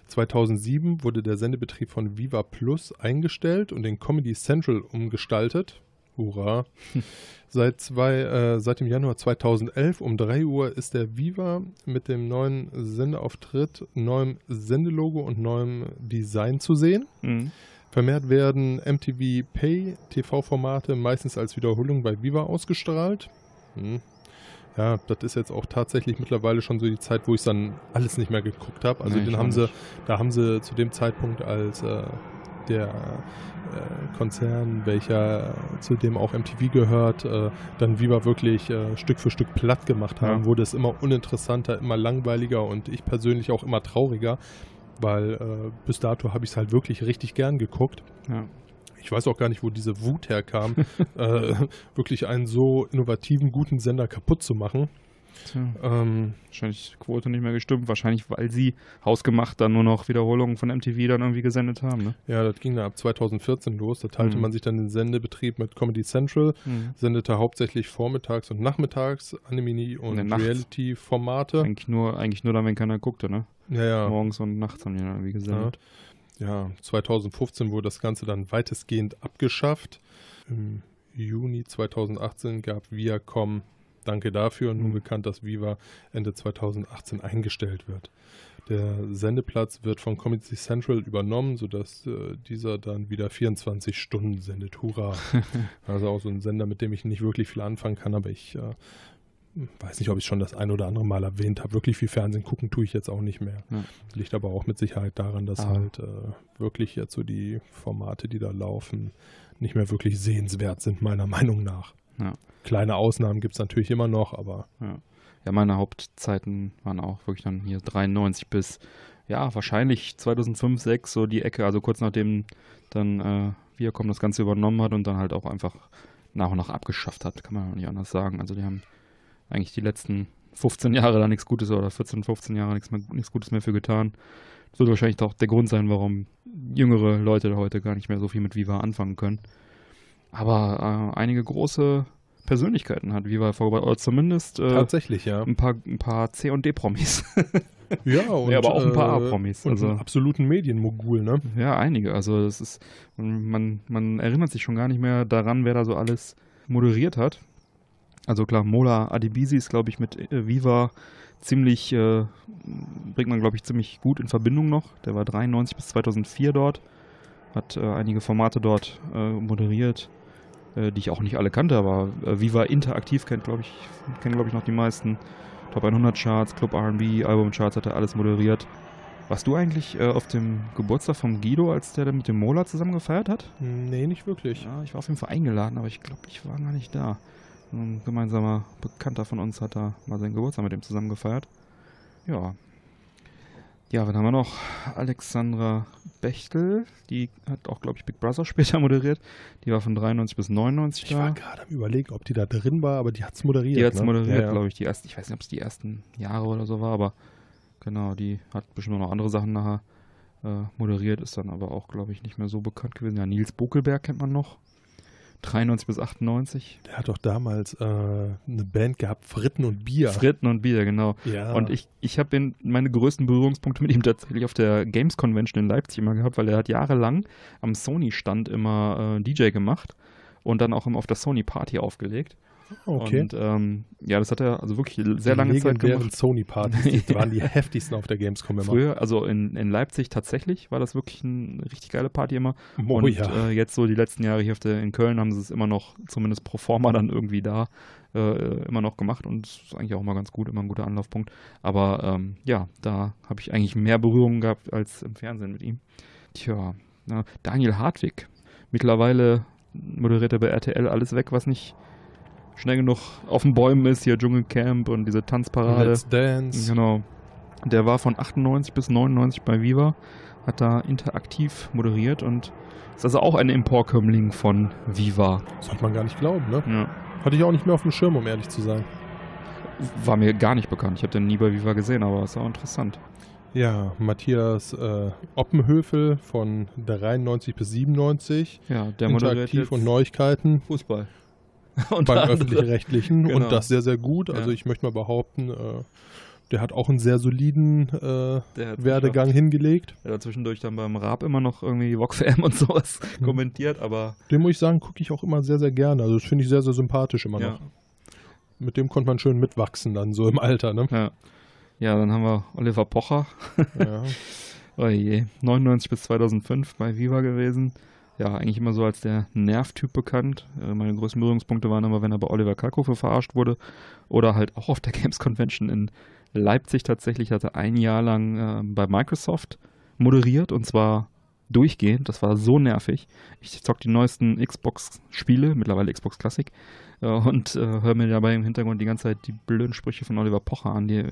2007 wurde der Sendebetrieb von Viva Plus eingestellt und in Comedy Central umgestaltet. Hurra. (laughs) Seit, zwei, äh, seit dem Januar 2011 um 3 Uhr ist der Viva mit dem neuen Sendeauftritt, neuem Sendelogo und neuem Design zu sehen. Mhm. Vermehrt werden MTV Pay TV-Formate meistens als Wiederholung bei Viva ausgestrahlt. Hm. Ja, das ist jetzt auch tatsächlich mittlerweile schon so die Zeit, wo ich dann alles nicht mehr geguckt habe. Also Nee, den haben sie, da haben sie zu dem Zeitpunkt als äh, der äh, Konzern, welcher zu dem auch MTV gehört, äh, dann Viva wirklich äh, Stück für Stück platt gemacht haben, Ja. wurde es immer uninteressanter, immer langweiliger und ich persönlich auch immer trauriger, weil bis dato habe ich es halt wirklich richtig gern geguckt. Ja. Ich weiß auch gar nicht, wo diese Wut herkam, (laughs) wirklich einen so innovativen, guten Sender kaputt zu machen. Ähm, wahrscheinlich Quote nicht mehr gestimmt. Wahrscheinlich, weil sie hausgemacht dann nur noch Wiederholungen von MTV dann irgendwie gesendet haben. Ne? ja, das ging dann ab 2014 los. Da teilte Mhm. man sich dann den Sendebetrieb mit Comedy Central, sendete hauptsächlich vormittags und nachmittags Anime und Nee. Reality-Formate. Eigentlich nur, eigentlich nur dann, wenn keiner guckte, ne? Ja, ja. Morgens und nachts haben die dann irgendwie gesendet. Ja, 2015 wurde das Ganze dann weitestgehend abgeschafft. Im Juni 2018 gab Viacom Danke dafür und nun Mhm. bekannt, dass Viva Ende 2018 eingestellt wird. Der Sendeplatz wird von Comedy Central übernommen, sodass äh, dieser dann wieder 24 Stunden sendet. Hurra! (laughs) also auch so ein Sender, mit dem ich nicht wirklich viel anfangen kann, aber ich äh, weiß nicht, ob ich schon das ein oder andere Mal erwähnt habe. Wirklich viel Fernsehen gucken tue ich jetzt auch nicht mehr. Ja. Liegt aber auch mit Sicherheit daran, dass Ah. halt äh, wirklich jetzt so die Formate, die da laufen, nicht mehr wirklich sehenswert sind, meiner Meinung nach. Ja. Kleine Ausnahmen gibt es natürlich immer noch, aber Ja, meine Hauptzeiten waren auch wirklich dann hier 93 bis, ja, wahrscheinlich 2005, 2006, so die Ecke, also kurz nachdem dann äh, Viacom das Ganze übernommen hat und dann halt auch einfach nach und nach abgeschafft hat, kann man auch nicht anders sagen. Also die haben eigentlich die letzten 15 Jahre da nichts Gutes oder 14, 15 Jahre nichts, mehr, nichts Gutes mehr für getan. Das wird wahrscheinlich auch der Grund sein, warum jüngere Leute heute gar nicht mehr so viel mit Viva anfangen können. Aber äh, einige große Persönlichkeiten hat Viva vorgebracht, oder zumindest äh, tatsächlich, ja. ein paar, ein paar C- und D-Promis. (laughs) Ja, und, aber auch ein paar äh, A-Promis, Und also- einen absoluten Medienmogul, ne? ja, einige. Also das ist, man, man erinnert sich schon gar nicht mehr daran, wer da so alles moderiert hat. Also klar, Mola Adibisi ist, glaube ich, mit äh, Viva ziemlich, äh, bringt man, glaube ich, ziemlich gut in Verbindung noch. Der war 93 bis 2004 dort, hat äh, einige Formate dort äh, moderiert, äh, die ich auch nicht alle kannte, aber äh, Viva Interaktiv kennt, glaube ich, kennen, glaube ich, noch die meisten. Top 100 Charts, Club R&B, Albumcharts hat er alles moderiert. Warst du eigentlich äh, auf dem Geburtstag vom Guido, als der dann mit dem Mola zusammen gefeiert hat? Nee, nicht wirklich. Ja, ich war auf jeden Fall eingeladen, aber ich glaube, ich war gar nicht da. Ein gemeinsamer Bekannter von uns hat da mal seinen Geburtstag mit ihm zusammen gefeiert. Ja. Ja, wen haben wir noch? Alexandra Bechtel, die hat auch, glaube ich, Big Brother (laughs) später moderiert. Die war von 93 bis 99 Ich da. war gerade am überlegen, ob die da drin war, aber die hat es moderiert. Die hat es ne? moderiert, ja, ja. glaube ich, die ersten, ich weiß nicht, ob es die ersten Jahre oder so war, aber genau, die hat bestimmt noch andere Sachen nachher äh, moderiert, ist dann aber auch, glaube ich, nicht mehr so bekannt gewesen. Ja, Nils Bokelberg kennt man noch. 93 bis 98. Der hat doch damals äh, eine Band gehabt, Fritten und Bier. Fritten und Bier, genau. ja. Und ich, ich habe meine größten Berührungspunkte mit ihm tatsächlich auf der Games Convention in Leipzig immer gehabt, weil er hat jahrelang am Sony-Stand immer äh, DJ gemacht und dann auch immer auf der Sony Party aufgelegt. Okay. Und ähm, ja, das hat er also wirklich sehr lange Zeit gemacht. Sony-Partys, die (laughs) waren die heftigsten auf der Gamescom immer. Früher, also in, in Leipzig tatsächlich, war das wirklich eine richtig geile Party immer. Oh und ja. äh, jetzt so die letzten Jahre hier auf der, in Köln haben sie es immer noch, zumindest pro forma dann irgendwie da, äh, immer noch gemacht und ist eigentlich auch immer ganz gut, immer ein guter Anlaufpunkt. Aber ähm, ja, da habe ich eigentlich mehr Berührungen gehabt als im Fernsehen mit ihm. Tja, na, Daniel Hartwig. Mittlerweile moderiert er bei RTL alles weg, was nicht schnell genug auf den Bäumen ist, hier Dschungelcamp und diese Tanzparade. Let's Dance. Genau. Der war von 98 bis 99 bei Viva, hat da interaktiv moderiert und ist also auch ein Emporkömmling von Viva. Sollte man gar nicht glauben, ne? Ja. Hatte ich auch nicht mehr auf dem Schirm, um ehrlich zu sein. War mir gar nicht bekannt. Ich habe den nie bei Viva gesehen, aber ist auch interessant. Ja, Matthias äh, Oppenhöfel von 93 bis 97. Ja, der moderiert Interaktiv und Neuigkeiten Fußball. (laughs) beim Öffentlich-Rechtlichen Genau. und das sehr, sehr gut. Also Ja. ich möchte mal behaupten, äh, Der hat auch einen sehr soliden äh, Werdegang hingelegt. Er hat zwischendurch dann beim Raab immer noch irgendwie VoxFM und sowas Mhm. kommentiert, aber Den muss ich sagen, gucke ich auch immer sehr, sehr gerne. Also das finde ich sehr, sehr sympathisch immer ja. noch. Mit dem konnte man schön mitwachsen dann so im Alter, ne? Ja. ja, dann haben wir Oliver Pocher. ja. (laughs) Oh je, 99 bis 2005 bei Viva gewesen. Ja, eigentlich immer so als der Nervtyp bekannt. Äh, Meine größten Berührungspunkte waren immer, wenn er bei Oliver Kalkofe verarscht wurde oder halt auch auf der (laughs) Games Convention in Leipzig tatsächlich hatte ein Jahr lang äh, bei Microsoft moderiert und zwar durchgehend. Das war so nervig. Ich zock die neuesten Xbox-Spiele, mittlerweile Xbox Classic, und äh, höre mir dabei im Hintergrund die ganze Zeit die blöden Sprüche von Oliver Pocher an. Die,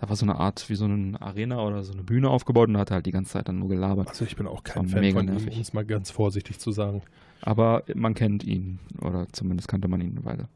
da war so eine Art wie so eine Arena oder so eine Bühne aufgebaut und da hat er halt die ganze Zeit dann nur gelabert. Also ich bin auch kein Fan mega von ihm, nervig. um es mal ganz vorsichtig zu sagen. Aber man kennt ihn oder zumindest kannte man ihn eine Weile.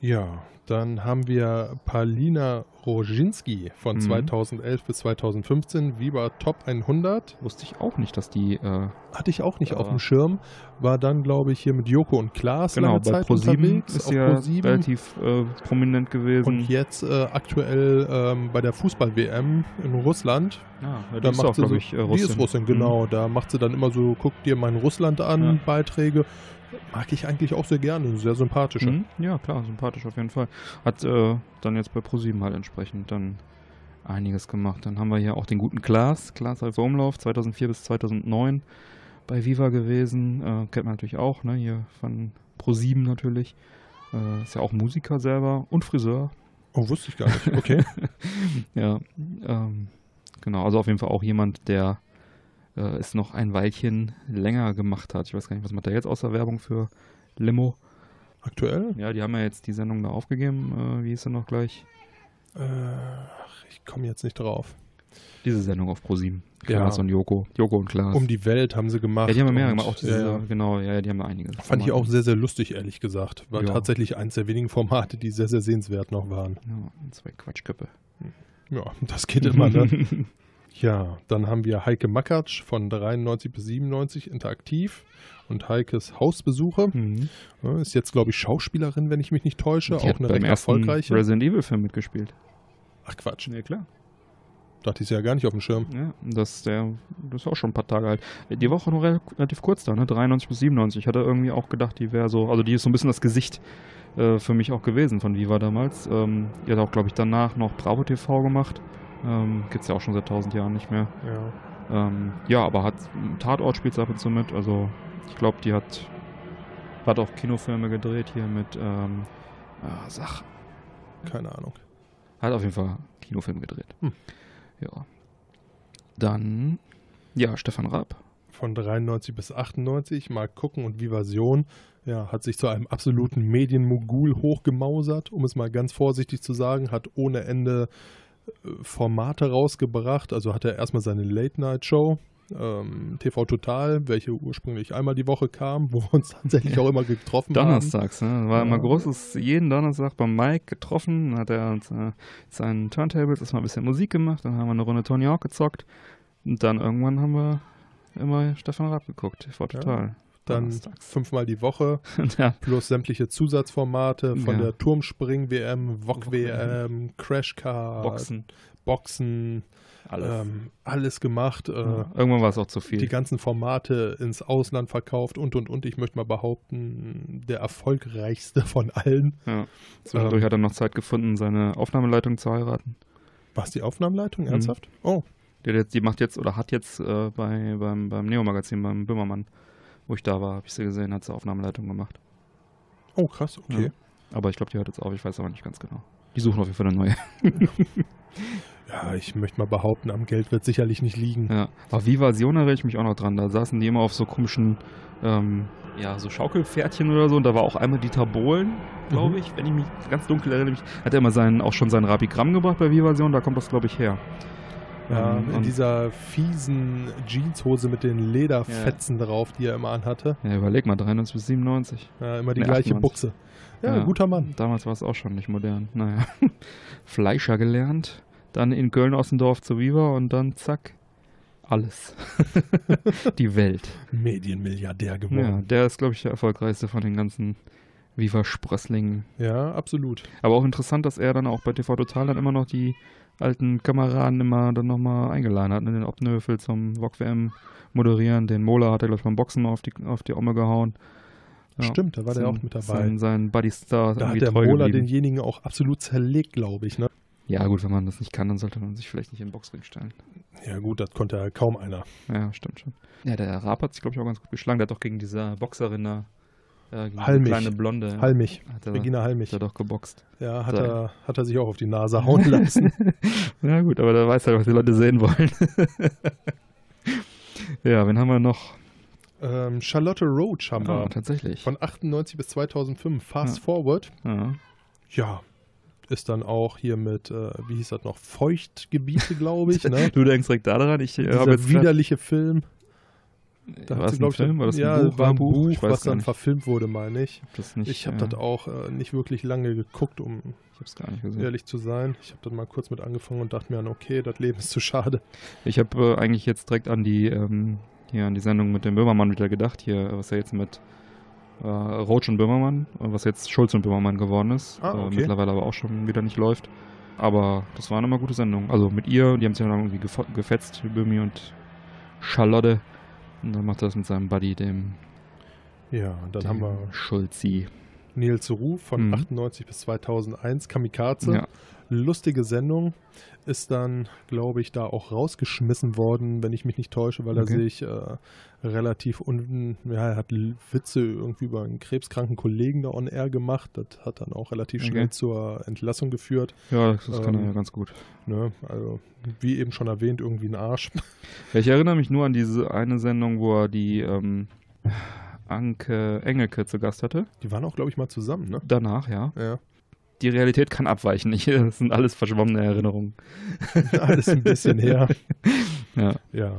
Ja, dann haben wir Palina Roginski von Mhm. 2011 bis 2015, Viva Top 100. Wusste ich auch nicht, dass die äh, Hatte ich auch nicht Ja. auf dem Schirm. War dann, glaube ich, hier mit Joko und Klaas genau lange bei Zeit unterwegs. ist ja ProSieben. relativ äh, prominent gewesen. Und jetzt äh, aktuell ähm, bei der Fußball-WM in Russland. ah, ja, die Da ist macht auch, sie so, ich, äh, Die Russin. ist Russin, Mhm. genau. Da macht sie dann immer so, guck dir mein Russland an, Ja. Beiträge. Mag ich eigentlich auch sehr gerne. Sehr sympathische. Mhm. Ja, klar, sympathisch auf jeden Fall. Hat äh, dann jetzt bei ProSieben halt entsprechend dann einiges gemacht. Dann haben wir hier auch den guten Klaas, Klaas Alpha Umlauf, 2004 bis 2009 bei Viva gewesen. Äh, kennt man natürlich auch, ne, hier von ProSieben natürlich. Äh, ist ja auch Musiker selber und Friseur. Oh, wusste ich gar nicht. Okay. (laughs) Ja, ähm, genau, also auf jeden Fall auch jemand, der äh, es noch ein Weilchen länger gemacht hat. Ich weiß gar nicht, was macht er jetzt außer Werbung für Limo? Aktuell? Ja, die haben ja jetzt die Sendung da aufgegeben. Äh, wie ist er noch gleich? Äh, ich komme jetzt nicht drauf. Diese Sendung auf ProSieben. Ja. Klaas und Joko. Joko und Klaas. Um die Welt haben sie gemacht. ja, die haben ja mehr gemacht. Auch diese, ja, ja. Genau, ja, ja, die haben einige. Fand ich auch sehr, sehr lustig, ehrlich gesagt. War Ja. tatsächlich eins der wenigen Formate, die sehr, sehr sehenswert noch waren. Ja, zwei Quatschköppe. Ja, das geht immer, ne? (laughs) ja, dann haben wir Heike Makatsch von 93 bis 97 interaktiv und Heikes Hausbesuche. Mhm. Ist jetzt, glaube ich, Schauspielerin, wenn ich mich nicht täusche. Die auch eine recht erfolgreiche. Resident Evil Film mitgespielt. Ach Quatsch, Ja, klar. dachte ich ja gar nicht auf dem Schirm. Ja, das, der, das ist auch schon ein paar Tage alt. Die war auch noch rel- relativ kurz da, ne? 93 bis 97. Ich hatte irgendwie auch gedacht, die wäre so, also die ist so ein bisschen das Gesicht äh, für mich auch gewesen von Viva damals. Ähm, die hat auch, glaube ich, danach noch Bravo TV gemacht. Ähm, gibt's ja auch schon seit tausend Jahren nicht mehr. Ja. Ähm, ja, aber hat Tatort spielt ab und zu mit. Also ich glaube, die hat, hat auch Kinofilme gedreht hier mit ähm, ah, Sach. Keine Ahnung. Hat auf jeden Fall Kinofilme gedreht. Hm. Ja. Dann, ja, Stefan Raab. Von 93 bis 98, mal gucken und Vivasion, ja, hat sich zu einem absoluten Medienmogul hochgemausert, um es mal ganz vorsichtig zu sagen, hat ohne Ende Formate rausgebracht. Also hat er erstmal seine Late-Night-Show, ähm, TV Total, welche ursprünglich einmal die Woche kam, (laughs) wo wir uns tatsächlich auch immer getroffen haben. Donnerstags, ne? War immer Ja. großes, jeden Donnerstag beim Mike getroffen, dann hat er uns äh, seinen Turntables erstmal ein bisschen Musik gemacht, dann haben wir eine Runde Tony Hawk gezockt und dann irgendwann haben wir immer Stefan Raab geguckt, TV Ja. Dann Donnerstags. fünfmal die Woche (laughs) ja, plus sämtliche Zusatzformate von Ja. der Turmspring-WM, VOG-WM, Crashcard, Boxen, Boxen alles. ähm, alles gemacht. Äh, ja. Irgendwann war es auch zu viel. die ganzen Formate ins Ausland verkauft und und und. Ich möchte mal behaupten, der erfolgreichste von allen. Ja. Zwischendurch Ähm. hat er noch Zeit gefunden, seine Aufnahmeleitung zu heiraten. War es die Aufnahmeleitung? Mhm. Ernsthaft? Oh, Die, die macht jetzt oder hat jetzt äh, bei, beim, beim Neo-Magazin, beim Böhmermann, wo ich da war, habe ich sie gesehen, hat sie Aufnahmeleitung gemacht. oh krass, okay. Aber ich glaube, die hört jetzt auf, ich weiß aber nicht ganz genau. Die suchen auf jeden Fall eine neue. (laughs) Ja, ich möchte mal behaupten, am Geld wird sicherlich nicht liegen. Ja. Aber Vivasion erinnere ich mich auch noch dran. Da saßen die immer auf so komischen, ähm, ja, so Schaukelpferdchen oder so. Und da war auch einmal Dieter Bohlen, glaube Mhm. ich, wenn ich mich ganz dunkel erinnere. Mich, hat er immer seinen, auch schon sein Rabigramm gebracht bei Vivasion. Da kommt das, glaube ich, her. Ja, Ähm, in dieser fiesen Jeanshose mit den Lederfetzen drauf, die er immer anhatte. Ja, überleg mal, 93 bis 97. Ja, immer die Nee, gleiche 98. Buchse. Ja, Ja. guter Mann. Damals war es auch schon nicht modern. Naja. (laughs) Fleischer gelernt, dann in Köln-Ossendorf zu Viva und dann zack, alles. (laughs) Die Welt. Medienmilliardär Ja, geworden. der ist, glaube ich, der erfolgreichste von den ganzen Viva Sprössling. Ja, absolut. Aber auch interessant, dass er dann auch bei TV Total dann immer noch die alten Kameraden immer dann nochmal eingeladen hat. Ne? Den Obnöfel zum VOG WM moderieren, den Mola hat er, glaube ich, beim Boxen auf die, auf die Omme gehauen. Ja, Stimmt, da war der sein- auch mit dabei. Sein, sein Buddy Star. da hat der Mola geblieben. denjenigen auch absolut zerlegt, glaube ich. Ne? Ja, gut, wenn man das nicht kann, dann sollte man sich vielleicht nicht in den Boxring stellen. Ja gut, das konnte ja kaum einer. Ja, stimmt schon. Ja, der Raab hat sich, glaube ich, auch ganz gut geschlagen. Der hat doch gegen diese Boxerin da, äh, gegen die Halmich. kleine Blonde, Halmich, hat er, Regina hat Halmich. er doch geboxt. Ja, hat So. er, hat er sich auch auf die Nase hauen (laughs) lassen. Ja, gut, aber da weiß er, was die Leute sehen wollen. (laughs) ja, wen haben wir noch? ähm, Charlotte Roach haben wir. tatsächlich. Von 98 bis 2005. Fast Ja. Forward. Ja. Ja. Ist dann auch hier mit, äh, wie hieß das noch, Feuchtgebiete, glaube ich. (laughs) Ne? Du denkst direkt daran, ich äh, habe Dieser widerliche Film. Da war es ein Film? War das ein ja, Buch? war ein Buch? Buch, Ich weiß was dann nicht. verfilmt wurde, meine ich. das nicht, Ich habe äh, das auch äh, nicht wirklich lange geguckt, um ehrlich zu sein. Ich habe dann mal kurz mit angefangen und dachte mir, okay, das Leben ist zu schade. Ich habe äh, eigentlich jetzt direkt an die ähm, hier an die Sendung mit dem Böhmermann wieder gedacht, hier, was ja jetzt mit äh, Roach und Böhmermann, äh, was jetzt Schulz und Böhmermann geworden ist. Ah, äh, okay. mittlerweile aber auch schon wieder nicht läuft. Aber das waren immer gute Sendungen. Also mit ihr, die haben sich dann irgendwie gefetzt, Böhmi und Charlotte. Und dann macht er das mit seinem Buddy, dem, Ja, dann dem haben wir Schulzi. Nils Ruf von Mhm. 98 bis 2001, Kamikaze. Ja. Lustige Sendung. Ist dann, glaube ich, da auch rausgeschmissen worden, wenn ich mich nicht täusche, weil Okay. er sich äh, relativ unten, ja, er hat Witze irgendwie über einen krebskranken Kollegen da on air gemacht. Das hat dann auch relativ Okay. schnell zur Entlassung geführt. Ja, das, das kann er Ähm, ja ganz gut. Ne? Also, wie eben schon erwähnt, irgendwie ein Arsch. (laughs) Ja, ich erinnere mich nur an diese eine Sendung, wo er die ähm, Anke Engelke zu Gast hatte. Die waren auch, glaube ich, mal zusammen, ne? Danach, ja. Ja. Die Realität kann abweichen. (laughs) Ich, das sind alles verschwommene Erinnerungen. (laughs) Alles ein bisschen her. (laughs) Ja. Ja.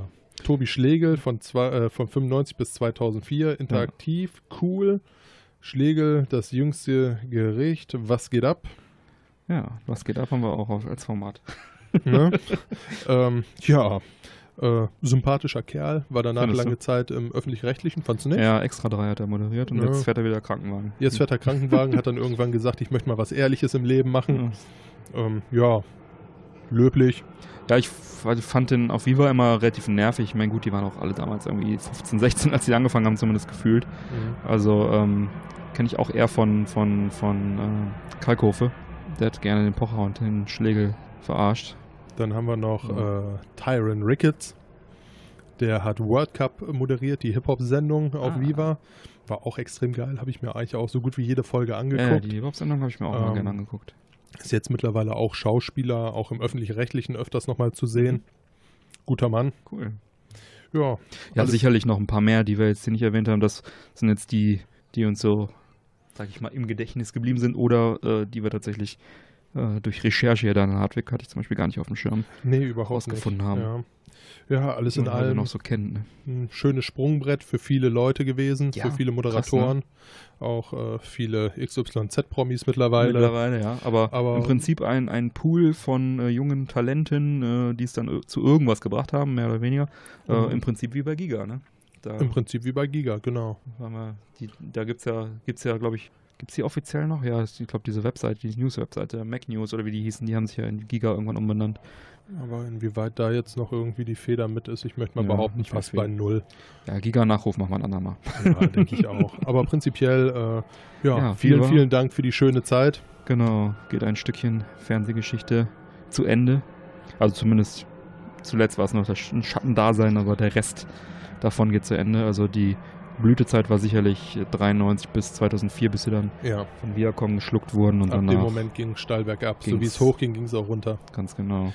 Tobi Schlegel von, zwei, äh, von 95 bis 2004, interaktiv, cool. Schlegel, das jüngste Gericht, was geht ab? Ja, was geht ab, haben wir auch als Format. ne? ähm, ja, äh, sympathischer Kerl, war danach Findest lange du? Zeit im Öffentlich-Rechtlichen, fandst du nicht? Ja, extra drei hat er moderiert und Ja. jetzt fährt er wieder Krankenwagen. Jetzt fährt er Krankenwagen, hat dann irgendwann gesagt, ich möchte mal was Ehrliches im Leben machen. Ja. Ähm, ja, löblich. Ja, ich ich fand den auf Viva immer relativ nervig. Ich meine, gut, die waren auch alle damals irgendwie 15, 16, als sie angefangen haben, zumindest gefühlt. Also, ähm, kenne ich auch eher von, von, von äh, Kalkofe. Der hat gerne den Pocher und den Schlegel verarscht. Dann haben wir noch Ja. äh, Tyron Ricketts. Der hat World Cup moderiert, die Hip-Hop-Sendung auf Ah. Viva. War auch extrem geil, habe ich mir eigentlich auch so gut wie jede Folge Ja, ja, angeguckt. die Hip-Hop-Sendung habe ich mir auch mal Ähm, gerne angeguckt. Ist jetzt mittlerweile auch Schauspieler, auch im Öffentlich-Rechtlichen öfters nochmal zu sehen. Guter Mann. Cool. Ja, Ja, sicherlich noch ein paar mehr, die wir jetzt hier nicht erwähnt haben. Das sind jetzt die, die uns so, sag ich mal, im Gedächtnis geblieben sind oder äh, die wir tatsächlich äh, durch Recherche hier dann Hardwick hatte ich zum Beispiel gar nicht auf dem Schirm nee, überhaupt nicht. haben. Ja. ja, alles in heute allem noch so kennt. Ne? ein schönes Sprungbrett für viele Leute gewesen, Ja, für viele krass, Moderatoren. Auch äh, viele XYZ-Promis mittlerweile. Mittlerweile, ja. Aber, Aber- im Prinzip ein, ein Pool von äh, jungen Talenten, äh, die es dann zu irgendwas gebracht haben, mehr oder weniger. Äh, Mhm. Im Prinzip wie bei Giga, ne? Da, Im Prinzip wie bei Giga, genau. wir die, da gibt's ja, gibt's ja, glaube ich, gibt's die offiziell noch? Ja, ich glaube, diese Webseite, die News-Webseite, Mac News oder wie die hießen, die haben sich ja in Giga irgendwann umbenannt. Aber inwieweit da jetzt noch irgendwie die Feder mit ist, ich möchte mal Ja, behaupten, fast viel. bei null. Ja, Giga-Nachruf machen wir ein andermal. Ja, denke ich auch. (laughs) Aber prinzipiell, äh, ja, Ja, vielen, vielen Dank für die schöne Zeit. Genau, geht ein Stückchen Fernsehgeschichte zu Ende. Also zumindest zuletzt war es noch ein Schattendasein, aber der Rest davon geht zu Ende. Also die Blütezeit war sicherlich 93 bis 2004, bis sie dann Ja, von Viacom geschluckt wurden und ab dem Moment ging es steil bergab. So wie es hochging, ging es auch runter. ganz genau.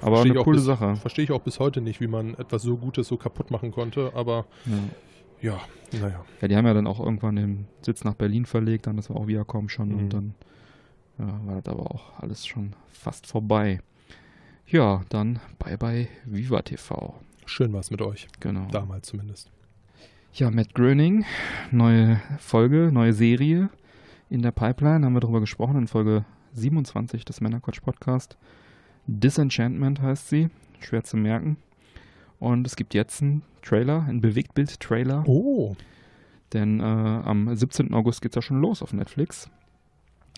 Aber Versteh ich eine coole bis- Sache. Verstehe ich auch bis heute nicht, wie man etwas so Gutes so kaputt machen konnte. Aber Ja. ja, naja. ja, die haben ja dann auch irgendwann den Sitz nach Berlin verlegt, dann das war auch Viacom schon Mhm. und dann ja, war das aber auch alles schon fast vorbei. Ja, dann bye bye Viva TV. Schön war es mit euch. Genau. Damals zumindest. Ja, Matt Groening, neue Folge, neue Serie in der Pipeline, haben wir darüber gesprochen in Folge 27 des Männerquatsch Podcast. Disenchantment heißt sie, schwer zu merken. Und es gibt jetzt einen Trailer, einen Bewegtbild-Trailer Oh, Denn äh, am 17. August geht es ja schon los auf Netflix.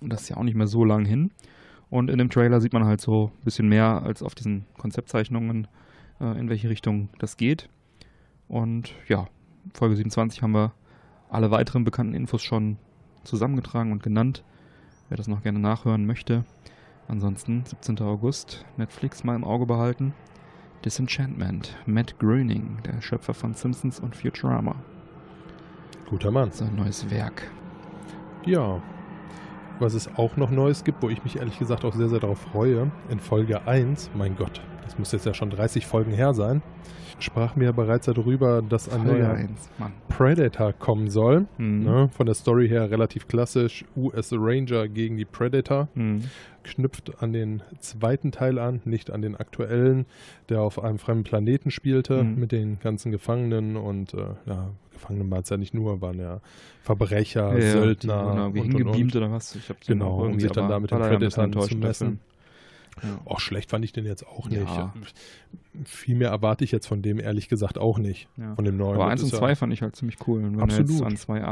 Und das ist ja auch nicht mehr so lang hin. Und in dem Trailer sieht man halt so ein bisschen mehr als auf diesen Konzeptzeichnungen, äh, in welche Richtung das geht. Und ja, Folge 27 haben wir alle weiteren bekannten Infos schon zusammengetragen und genannt. Wer das noch gerne nachhören möchte. Ansonsten 17. August, Netflix mal im Auge behalten. Disenchantment, Matt Groening, der Schöpfer von Simpsons und Futurama. Guter Mann. Sein neues Werk. Ja. Was es auch noch Neues gibt, wo ich mich ehrlich gesagt auch sehr, sehr darauf freue, in Folge 1, mein Gott, das muss jetzt ja schon 30 Folgen her sein, sprach mir bereits darüber, dass ein Folge neuer 1, Mann. Predator kommen soll. Mhm. Ne? Von der Story her relativ klassisch. US Ranger gegen die Predator. Mhm. Knüpft an den zweiten Teil an, nicht an den aktuellen, der auf einem fremden Planeten spielte Mhm. mit den ganzen Gefangenen und äh, ja, Gefangenen waren es ja nicht nur, waren ja Verbrecher, Ja, Söldner wurden irgendwie und, und, und. oder was? Ich Genau, um sich dann da mit den Predatern zu messen. Film. Ja. Oh, schlecht fand ich den jetzt auch nicht. Ja. Viel mehr erwarte ich jetzt von dem ehrlich gesagt auch nicht. Ja. Von dem neuen. Aber Das 1 und ist ja- 2 fand ich halt ziemlich cool. Und wenn er jetzt Absolut. an 2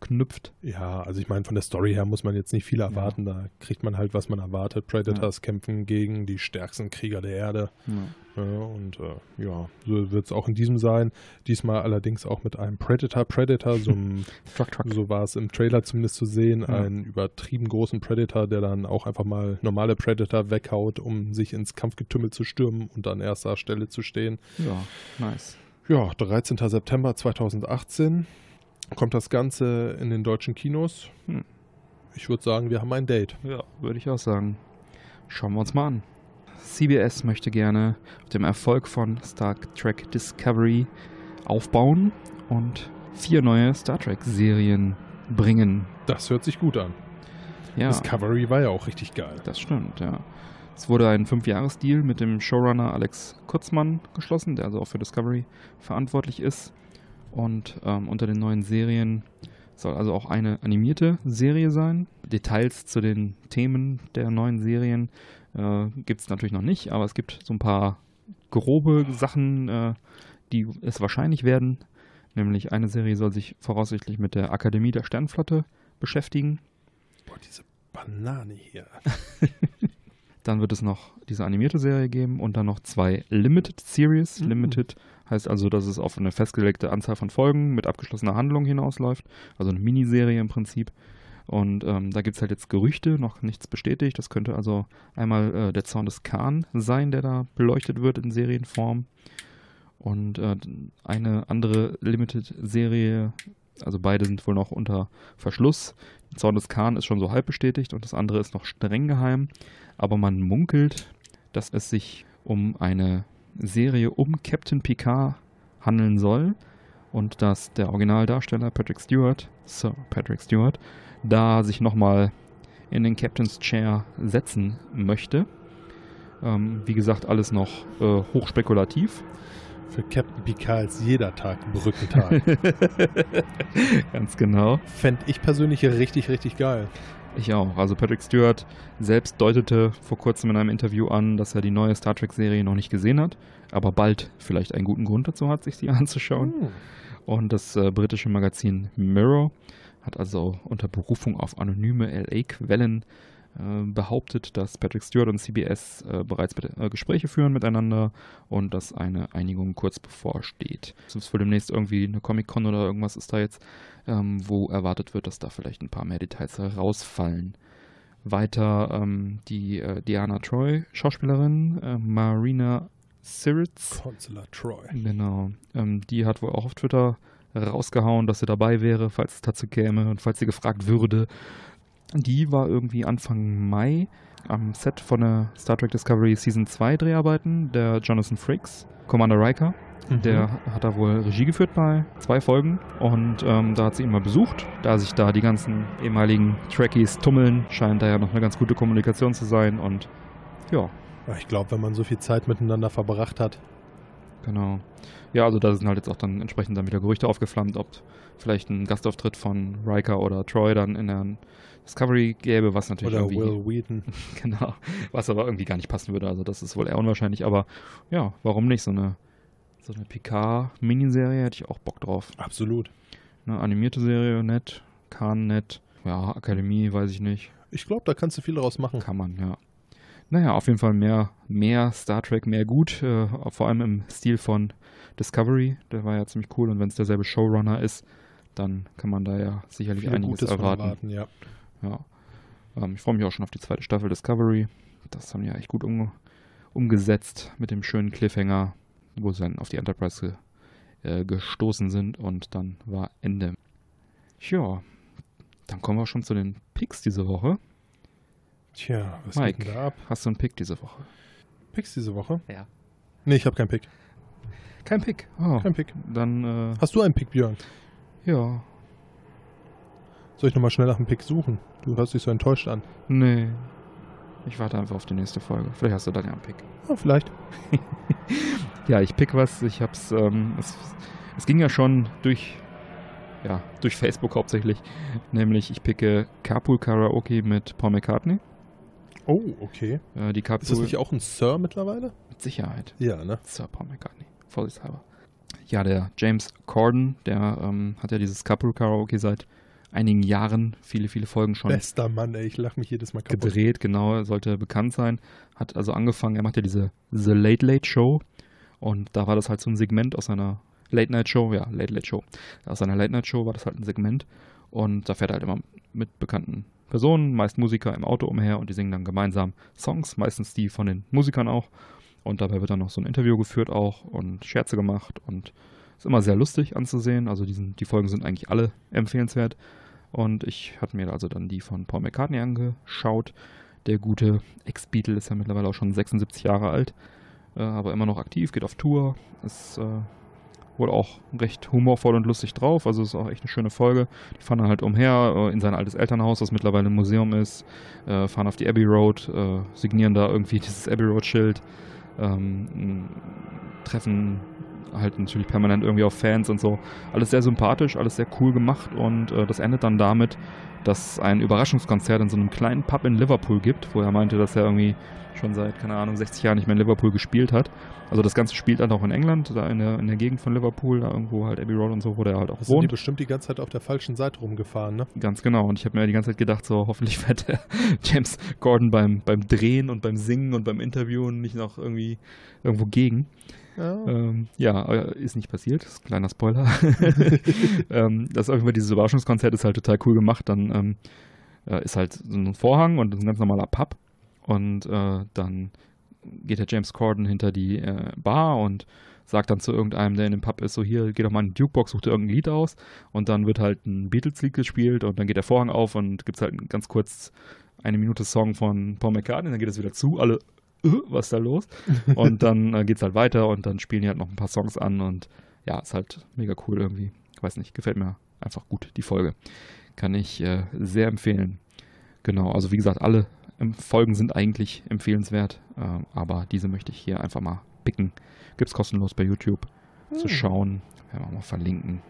anknüpft, Ja, also ich meine, von der Story her muss man jetzt nicht viel erwarten. Da kriegt man halt, was man erwartet. Predators kämpfen gegen die stärksten Krieger der Erde. ja. Ja, und äh, ja, so wird es auch in diesem sein. Diesmal allerdings auch mit einem Predator-Predator, so, (laughs) einem- Truck, Truck. so war es im Trailer zumindest zu sehen. Ja. Einen übertrieben großen Predator, der dann auch einfach mal normale Predator weghaut, um sich ins Kampfgetümmel zu stürmen und an erster Stelle zu stehen. Ja, nice. Ja, 13. September 2018 kommt das Ganze in den deutschen Kinos. Hm. Ich würde sagen, wir haben ein Date. Ja, würde ich auch sagen. Schauen wir uns mal an. CBS möchte gerne auf dem Erfolg von Star Trek Discovery aufbauen und vier neue Star Trek-Serien bringen. Das hört sich gut an. Ja, Discovery war ja auch richtig geil. das stimmt, ja. Es wurde ein Fünfjahres-Deal mit dem Showrunner Alex Kurzmann geschlossen, der also auch für Discovery verantwortlich ist. Und ähm, unter den neuen Serien soll also auch eine animierte Serie sein. Details zu den Themen der neuen Serien äh, gibt es natürlich noch nicht, aber es gibt so ein paar grobe Sachen, äh, die es wahrscheinlich werden. Nämlich eine Serie soll sich voraussichtlich mit der Akademie der Sternflotte beschäftigen. Boah, diese Banane hier. (laughs) Dann wird es noch diese animierte Serie geben und dann noch zwei Limited Series. Mhm. Limited heißt also, dass es auf eine festgelegte Anzahl von Folgen mit abgeschlossener Handlung hinausläuft. Also eine Miniserie im Prinzip. Und ähm, da gibt es halt jetzt Gerüchte, noch nichts bestätigt. Das könnte also einmal äh, der Zorn des Khan sein, der da beleuchtet wird in Serienform. Und äh, eine andere Limited-Serie, also beide sind wohl noch unter Verschluss. Zorn des Khan ist schon so halb bestätigt und das andere ist noch streng geheim. Aber man munkelt, dass es sich um eine Serie um Captain Picard handeln soll und dass der Originaldarsteller Patrick Stewart, Sir Patrick Stewart, da sich nochmal in den Captain's Chair setzen möchte. Ähm, wie gesagt, alles noch äh, hochspekulativ. Für Captain Picard ist jeder Tag Brückentag. (laughs) Ganz genau. Fände ich persönlich richtig, richtig geil. Ich auch. Also Patrick Stewart selbst deutete vor kurzem in einem Interview an, dass er die neue Star Trek-Serie noch nicht gesehen hat, aber bald vielleicht einen guten Grund dazu hat, sich die (laughs) anzuschauen. Hm. Und das äh, britische Magazin Mirror hat also unter Berufung auf anonyme LA-Quellen behauptet, dass Patrick Stewart und CBS äh, bereits äh, Gespräche führen miteinander und dass eine Einigung kurz bevorsteht. Es ist wohl demnächst irgendwie eine Comic-Con oder irgendwas ist da jetzt, ähm, wo erwartet wird, dass da vielleicht ein paar mehr Details herausfallen. Weiter ähm, die äh, Diana Troy, Schauspielerin, äh, Marina Siritz, Consular Troy. Genau. Ähm, die hat wohl auch auf Twitter rausgehauen, dass sie dabei wäre, falls es dazu käme und falls sie gefragt würde. Die war irgendwie Anfang Mai am Set von der Star Trek Discovery Season 2 Dreharbeiten, der Jonathan Frakes, Commander Riker. Mhm. Der hat da wohl Regie geführt bei zwei Folgen und ähm, da hat sie ihn mal besucht. Da sich da die ganzen ehemaligen Trekkies tummeln, scheint da ja noch eine ganz gute Kommunikation zu sein und ja, Ich glaube, wenn man so viel Zeit miteinander verbracht hat. Genau. Ja, also da sind halt jetzt auch dann entsprechend dann wieder Gerüchte aufgeflammt, ob vielleicht ein Gastauftritt von Riker oder Troy dann in der Discovery gäbe, was natürlich Oder Will Wheaton. (laughs) genau, was aber irgendwie gar nicht passen würde. Also das ist wohl eher unwahrscheinlich, aber ja, warum nicht so eine so eine Picard Miniserie hätte ich auch Bock drauf. Absolut. Ne, animierte Serie, nett. Khan, nett. Ja, Akademie, weiß ich nicht. Ich glaube, da kannst du viel daraus machen. Kann man, ja. Naja, auf jeden Fall mehr, mehr Star Trek, mehr gut. Äh, vor allem im Stil von Discovery. Der war ja ziemlich cool. Und wenn es derselbe Showrunner ist, dann kann man da ja sicherlich Viel einiges Gutes erwarten. erwarten, ja. Ja. Ähm, ich freue mich auch schon auf die zweite Staffel Discovery. Das haben die ja echt gut umge umgesetzt mit dem schönen Cliffhanger, wo sie dann auf die Enterprise ge äh, gestoßen sind und dann war Ende. Ja, dann kommen wir schon zu den Picks diese Woche. Tja, was Mike. geht denn da ab? Hast du einen Pick diese Woche? Picks diese Woche? Ja. Nee, ich habe keinen Pick. Kein Pick. Oh, Kein Pick. dann, äh, Hast du einen Pick, Björn? ja. Soll ich nochmal schnell nach einem Pick suchen? Du hörst dich so enttäuscht an. Nee. Ich warte einfach auf die nächste Folge. Vielleicht hast du dann ja einen Pick. Ah, vielleicht. (laughs) Ja, ich pick was. Ich hab's, ähm, es, es ging ja schon durch, ja, durch Facebook hauptsächlich. Nämlich, ich picke Carpool Karaoke mit Paul McCartney. Oh, okay. Äh, die Carpool Ist das nicht auch ein Sir mittlerweile? mit Sicherheit. Ja, ne? Sir Paul McCartney. Vorsichtshalber. Ja, der James Corden, der ähm, hat ja dieses Carpool Karaoke seit einigen Jahren, viele, viele Folgen schon Bester Mann, ey. Ich lach mich jedes Mal kaputt. gedreht, genau, sollte bekannt sein. Hat also angefangen, er macht ja diese The Late Late Show und da war das halt so ein Segment aus seiner Late Night Show, ja, Late Late Show. Aus seiner Late Night Show war das halt ein Segment und da fährt er halt immer mit bekannten Personen, meist Musiker im Auto umher und die singen dann gemeinsam Songs, meistens die von den Musikern auch. Und dabei wird dann noch so ein Interview geführt auch und Scherze gemacht und ist immer sehr lustig anzusehen. Also diesen, die Folgen sind eigentlich alle empfehlenswert. Und ich hatte mir also dann die von Paul McCartney angeschaut. Der gute Ex-Beatle ist ja mittlerweile auch schon 76 Jahre alt, äh, aber immer noch aktiv, geht auf Tour, ist äh, wohl auch recht humorvoll und lustig drauf. Also ist auch echt eine schöne Folge. Die fahren dann halt umher äh, in sein altes Elternhaus, das mittlerweile ein Museum ist, äh, fahren auf die Abbey Road, äh, signieren da irgendwie (laughs) dieses Abbey Road-Schild, ähm, treffen halt natürlich permanent irgendwie auf Fans und so. Alles sehr sympathisch, alles sehr cool gemacht und äh, das endet dann damit, dass ein Überraschungskonzert in so einem kleinen Pub in Liverpool gibt, wo er meinte, dass er irgendwie schon seit, keine Ahnung, 60 Jahren nicht mehr in Liverpool gespielt hat. Also das Ganze spielt dann auch in England, da in der, in der Gegend von Liverpool, da irgendwo halt Abbey Road und so, wo der halt auch sind die wohnt. bestimmt die ganze Zeit auf der falschen Seite rumgefahren, ne? Ganz genau. Und ich habe mir die ganze Zeit gedacht, so hoffentlich fährt der (laughs) James Gordon beim, beim Drehen und beim Singen und beim Interviewen nicht noch irgendwie irgendwo gegen. Ja. Ähm, ja, äh, ist nicht passiert. Das ist ein kleiner Spoiler. (laughs) (laughs) ähm, das irgendwie dieses Überraschungskonzert ist halt total cool gemacht. Dann ähm, äh, ist halt so ein Vorhang und ein ganz normaler Pub. Und äh, dann geht der James Corden hinter die äh, Bar und sagt dann zu irgendeinem, der in dem Pub ist, so hier, geh doch mal in die Jukebox, such dir irgendein Lied aus. Und dann wird halt ein Beatles-Lied gespielt und dann geht der Vorhang auf und gibt es halt ganz kurz eine Minute Song von Paul McCartney, dann geht es wieder zu, alle, was ist da los? Und dann äh, geht es halt weiter und dann spielen die halt noch ein paar Songs an und ja, ist halt mega cool irgendwie. Ich weiß nicht, gefällt mir einfach gut, die Folge. Kann ich äh, sehr empfehlen. Genau, also wie gesagt, alle Folgen sind eigentlich empfehlenswert, äh, aber diese möchte ich hier einfach mal picken. Gibt's kostenlos bei YouTube zu Hm. schauen. Werden wir mal verlinken.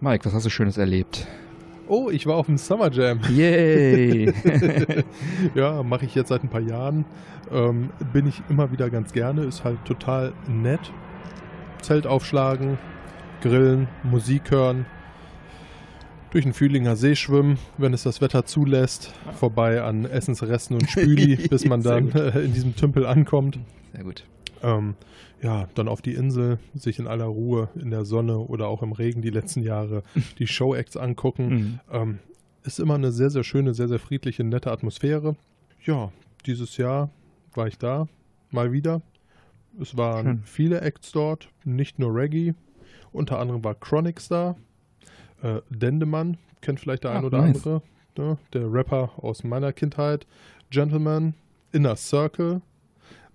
Mike, was hast du Schönes erlebt? Oh, ich war auf dem Summer Jam. Yay! (laughs) ja, mache ich jetzt seit ein paar Jahren. Ähm, bin ich immer wieder ganz gerne. Ist halt total nett. Zelt aufschlagen, grillen, Musik hören, durch den Fühlinger See schwimmen, wenn es das Wetter zulässt. Vorbei an Essensresten und Spüli, (laughs) bis man dann äh, (laughs) in diesem Tümpel ankommt. Sehr gut. Ähm, ja, dann auf die Insel, sich in aller Ruhe in der Sonne oder auch im Regen die letzten Jahre (laughs) die Show-Acts angucken. Mhm. Ähm, ist immer eine sehr, sehr schöne, sehr, sehr friedliche, nette Atmosphäre. Ja, dieses Jahr war ich da, mal wieder. Es waren Schön. viele Acts dort, nicht nur Reggae. Unter anderem war Chronix da. Äh, Dendemann, kennt vielleicht der Ah, ein oder nice. andere. Ne? Der Rapper aus meiner Kindheit. Gentleman, Inner Circle.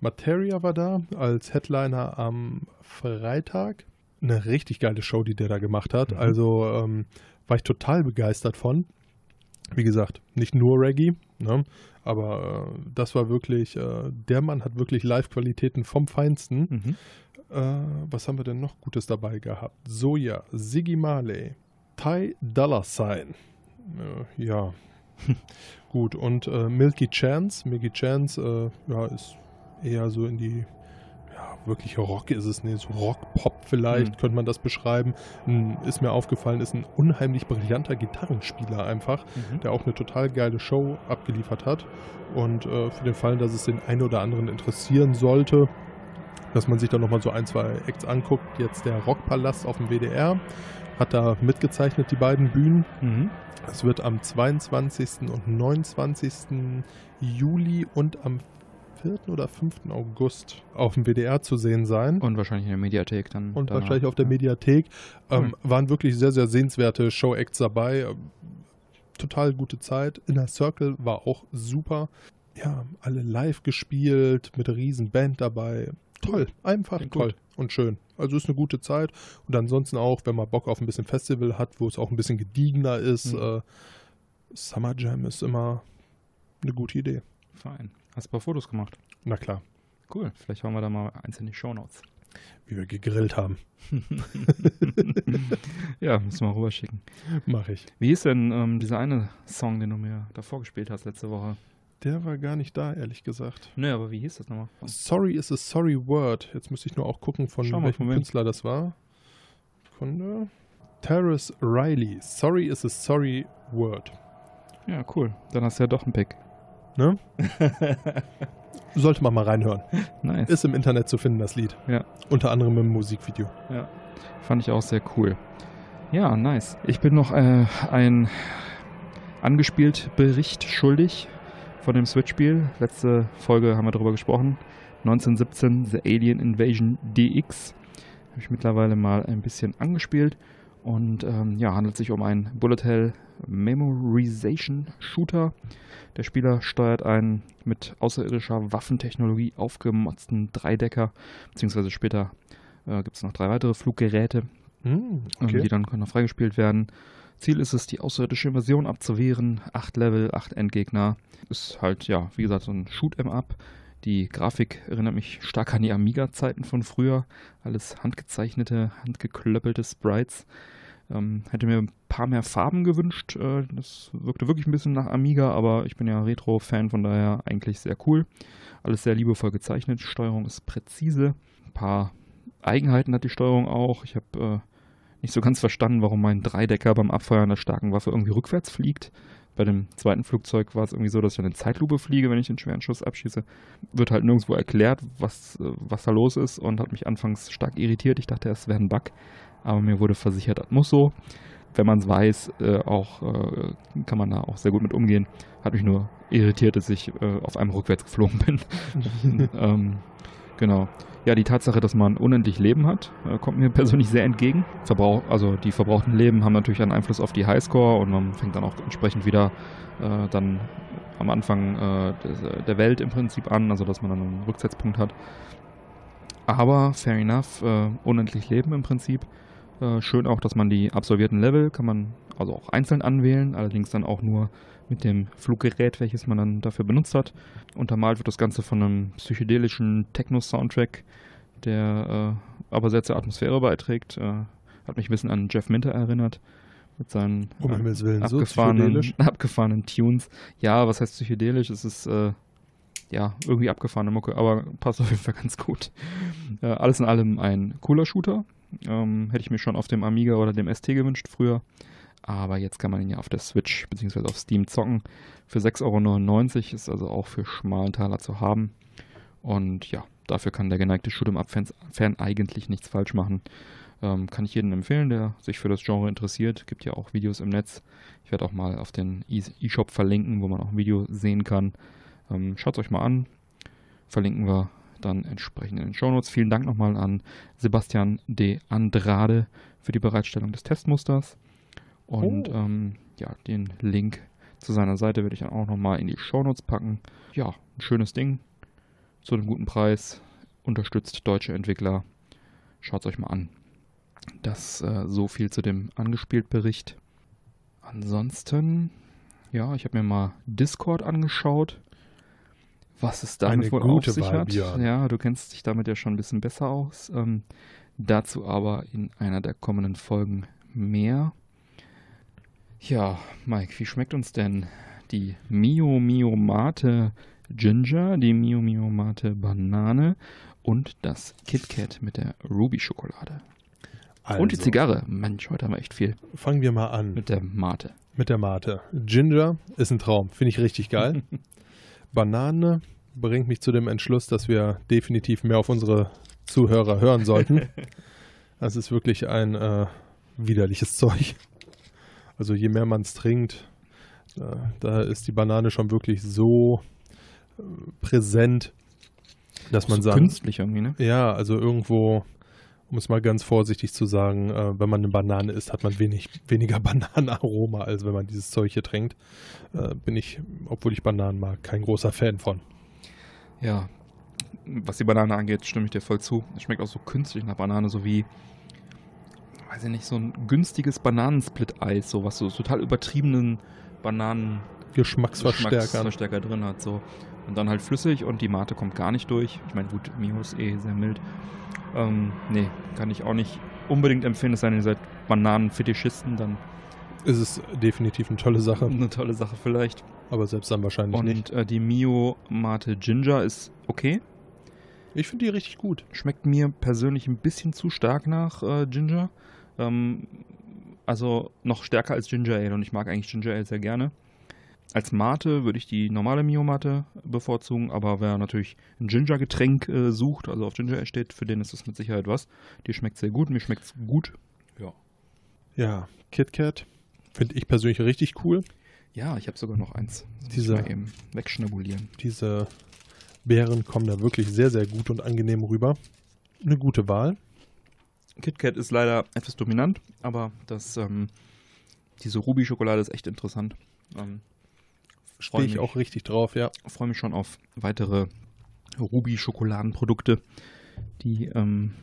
Materia war da als Headliner am Freitag. Eine richtig geile Show, die der da gemacht hat. Mhm. Also ähm, war ich total begeistert von. Wie gesagt, nicht nur Reggae, ne? aber äh, das war wirklich, äh, der Mann hat wirklich Live-Qualitäten vom Feinsten. Mhm. Äh, was haben wir denn noch Gutes dabei gehabt? Soja, Siggy Marley, Ty Dollar Sign. Äh, ja, (laughs) gut. Und äh, Milky Chance. Milky Chance äh, ja, ist eher so in die, ja, wirklich Rock ist es nicht, so Rock-Pop vielleicht Mhm. könnte man das beschreiben. Ein, ist mir aufgefallen, ist ein unheimlich brillanter Gitarrenspieler einfach, Mhm. der auch eine total geile Show abgeliefert hat. Und äh, für den Fall, dass es den einen oder anderen interessieren sollte, dass man sich da nochmal so ein, zwei Acts anguckt. Jetzt der Rockpalast auf dem WDR hat da mitgezeichnet, die beiden Bühnen. Mhm. Es wird am 22. und 29. Juli und am 4. oder 5. August auf dem WDR zu sehen sein. Und wahrscheinlich in der Mediathek dann. Und danach. wahrscheinlich auf der. Mediathek. Ähm, Cool. waren wirklich sehr, sehr sehenswerte Show-Acts dabei. Ähm, Total gute Zeit. Inner Circle war auch super. Ja, alle live gespielt, mit riesen Band dabei. Toll, einfach Klingt toll gut. und schön. Also ist eine gute Zeit. Und ansonsten auch, wenn man Bock auf ein bisschen Festival hat, wo es auch ein bisschen gediegener ist, Mhm. äh, Summer Jam ist immer eine gute Idee. Fein. Hast du ein paar Fotos gemacht? Na klar, Cool. Vielleicht hauen wir da mal eins in die Shownotes. wie wir gegrillt haben. (laughs) ja, müssen wir rüberschicken. Mache ich. Wie ist denn ähm, dieser eine Song, den du mir davor gespielt hast letzte Woche? Der war gar nicht da, ehrlich gesagt. Nö, aber wie hieß das nochmal? Sorry is a sorry word. Jetzt müsste ich nur auch gucken, von Schau mal, welchem. Künstler das war. Sekunde. Terrace Riley. Sorry is a sorry word. Ja, cool. Dann hast du ja doch einen Pick. Ne? (laughs) Sollte man mal reinhören. Nice. Ist im Internet zu finden, das Lied. Ja. Unter anderem im Musikvideo. Fand ich auch sehr cool. Ja, nice. Ich bin noch äh, ein angespielt Bericht schuldig von dem Switch-Spiel. Letzte Folge haben wir darüber gesprochen. 1917 The Alien Invasion DX. Habe ich mittlerweile mal ein bisschen angespielt. Und ähm, ja, handelt sich um einen Bullet Hell Memorization Shooter. Der Spieler steuert einen mit außerirdischer Waffentechnologie aufgemotzten Dreidecker, beziehungsweise später äh, gibt es noch drei weitere Fluggeräte, Hm, ähm, okay. die dann können noch freigespielt werden. Ziel ist es, die außerirdische Invasion abzuwehren. Acht Level, acht Endgegner. Ist halt, ja, wie gesagt, so ein Shoot'em Up. Die Grafik erinnert mich stark an die Amiga-Zeiten von früher. Alles handgezeichnete, handgeklöppelte Sprites. Ähm, hätte mir ein paar mehr Farben gewünscht. Äh, das wirkte wirklich ein bisschen nach Amiga, aber ich bin ja Retro-Fan, von daher eigentlich sehr cool. Alles sehr liebevoll gezeichnet. Steuerung ist präzise. Ein paar Eigenheiten hat die Steuerung auch. Ich habe äh, nicht so ganz verstanden, warum mein Dreidecker beim Abfeuern der starken Waffe irgendwie rückwärts fliegt. Bei dem zweiten Flugzeug war es irgendwie so, dass ich eine Zeitlupe fliege, wenn ich den schweren Schuss abschieße. Wird halt nirgendwo erklärt, was, äh, was da los ist und hat mich anfangs stark irritiert. Ich dachte, es wäre ein Bug, aber mir wurde versichert, das muss so. Wenn man es weiß, äh, auch äh, kann man da auch sehr gut mit umgehen. Hat mich nur irritiert, dass ich äh, auf einmal rückwärts geflogen bin. (laughs) ähm, genau. Ja, die Tatsache, dass man unendlich Leben hat, äh, kommt mir (laughs) persönlich sehr entgegen. Verbrauch, also die verbrauchten Leben haben natürlich einen Einfluss auf die Highscore und man fängt dann auch entsprechend wieder äh, dann am Anfang äh, des, der Welt im Prinzip an, also dass man dann einen Rücksetzpunkt hat. Aber fair enough, äh, unendlich Leben im Prinzip. Äh, schön auch, dass man die absolvierten Level kann man also auch einzeln anwählen, allerdings dann auch nur mit dem Fluggerät, welches man dann dafür benutzt hat. Untermalt wird das Ganze von einem psychedelischen Techno-Soundtrack, der äh, aber sehr zur Atmosphäre beiträgt. Äh, hat mich ein bisschen an Jeff Minter erinnert. Mit seinen Um äh, so abgefahrenen, psychedelisch. (laughs) abgefahrenen Tunes. Ja, was heißt psychedelisch? Es ist äh, ja irgendwie abgefahrene Mucke, aber passt auf jeden Fall ganz gut. Äh, alles in allem ein cooler Shooter. Ähm, hätte ich mir schon auf dem Amiga oder dem ST gewünscht früher. Aber jetzt kann man ihn ja auf der Switch bzw. auf Steam zocken. Für 6,99 Euro ist also auch für schmalen Taler zu haben. Und ja, dafür kann der geneigte Shoot'em-up-Fan Fan eigentlich nichts falsch machen. Ähm, kann ich jedem empfehlen, der sich für das Genre interessiert. Gibt ja auch Videos im Netz. Ich werde auch mal auf den E- E-Shop verlinken, wo man auch ein Video sehen kann. Ähm, Schaut es euch mal an. Verlinken wir dann entsprechend in den Shownotes. Vielen Dank nochmal an Sebastian de Andrade für die Bereitstellung des Testmusters. Und Oh. ähm, ja, den Link zu seiner Seite werde ich dann auch nochmal in die Shownotes packen. Ja, ein schönes Ding. Zu einem guten Preis. Unterstützt deutsche Entwickler. Schaut es euch mal an. Das äh, so viel zu dem Angespielt-Bericht. Ansonsten, ja, ich habe mir mal Discord angeschaut. Was es damit Eine wohl gute auf sich Wahl, hat. Björn. Ja, du kennst dich damit ja schon ein bisschen besser aus. Ähm, dazu aber in einer der kommenden Folgen mehr. Ja, Mike, wie schmeckt uns denn die Mio Mio Mate Ginger, die Mio Mio Mate Banane und das KitKat mit der Ruby-Schokolade. Also, Und die Zigarre. Mensch, heute haben wir echt viel Fangen wir mal an mit der Mate. mit der Mate. Ginger ist ein Traum, finde ich richtig geil. (laughs) Banane bringt mich zu dem Entschluss, dass wir definitiv mehr auf unsere Zuhörer hören sollten. (laughs) Das ist wirklich ein äh, widerliches Zeug. Also je mehr man es trinkt, äh, da ist die Banane schon wirklich so äh, präsent, dass man so sagt, künstlich irgendwie, ne? ja, also irgendwo, um es mal ganz vorsichtig zu sagen, äh, wenn man eine Banane isst, hat man wenig, weniger (laughs) Bananenaroma, als wenn man dieses Zeug hier trinkt. Bin ich, obwohl ich Bananen mag, kein großer Fan von. Ja. Was die Banane angeht, stimme ich dir voll zu. Es schmeckt auch so künstlich nach Banane, so wie, weiß ich nicht, so ein günstiges Bananensplit-Eis, so was so total übertriebenen Bananen Geschmacksverstärker. Geschmacksverstärker drin hat. So. Und dann halt flüssig und die Mate kommt gar nicht durch. Ich meine, gut, Mio ist eh sehr mild. Ähm, nee, kann ich auch nicht unbedingt empfehlen. Es sei denn, ihr seid Bananenfetischisten, dann Ist es definitiv eine tolle Sache, eine tolle Sache vielleicht. aber selbst dann wahrscheinlich nicht. Und äh, die Mio Mate Ginger ist okay. Ich finde die richtig gut. Schmeckt mir persönlich ein bisschen zu stark nach äh, Ginger. Ähm, also noch stärker als Ginger Ale und ich mag eigentlich Ginger Ale sehr gerne. Als Mate würde ich die normale Mio Mate bevorzugen, aber wer natürlich ein Ginger-Getränk äh, sucht, also auf Ginger Ale steht, für den ist das mit Sicherheit was. Die schmeckt sehr gut, mir schmeckt es gut. Ja. Ja, KitKat finde ich persönlich richtig cool. Ja, ich habe sogar noch eins. Diese- eben wegschnabulieren. Diese Beeren kommen da wirklich sehr, sehr gut und angenehm rüber. Eine gute Wahl. KitKat ist leider etwas dominant, aber das, ähm, diese Ruby-Schokolade ist echt interessant. Ähm, Stehe ich mich. auch richtig drauf, ja. freue mich schon auf weitere Ruby-Schokoladenprodukte, die ähm,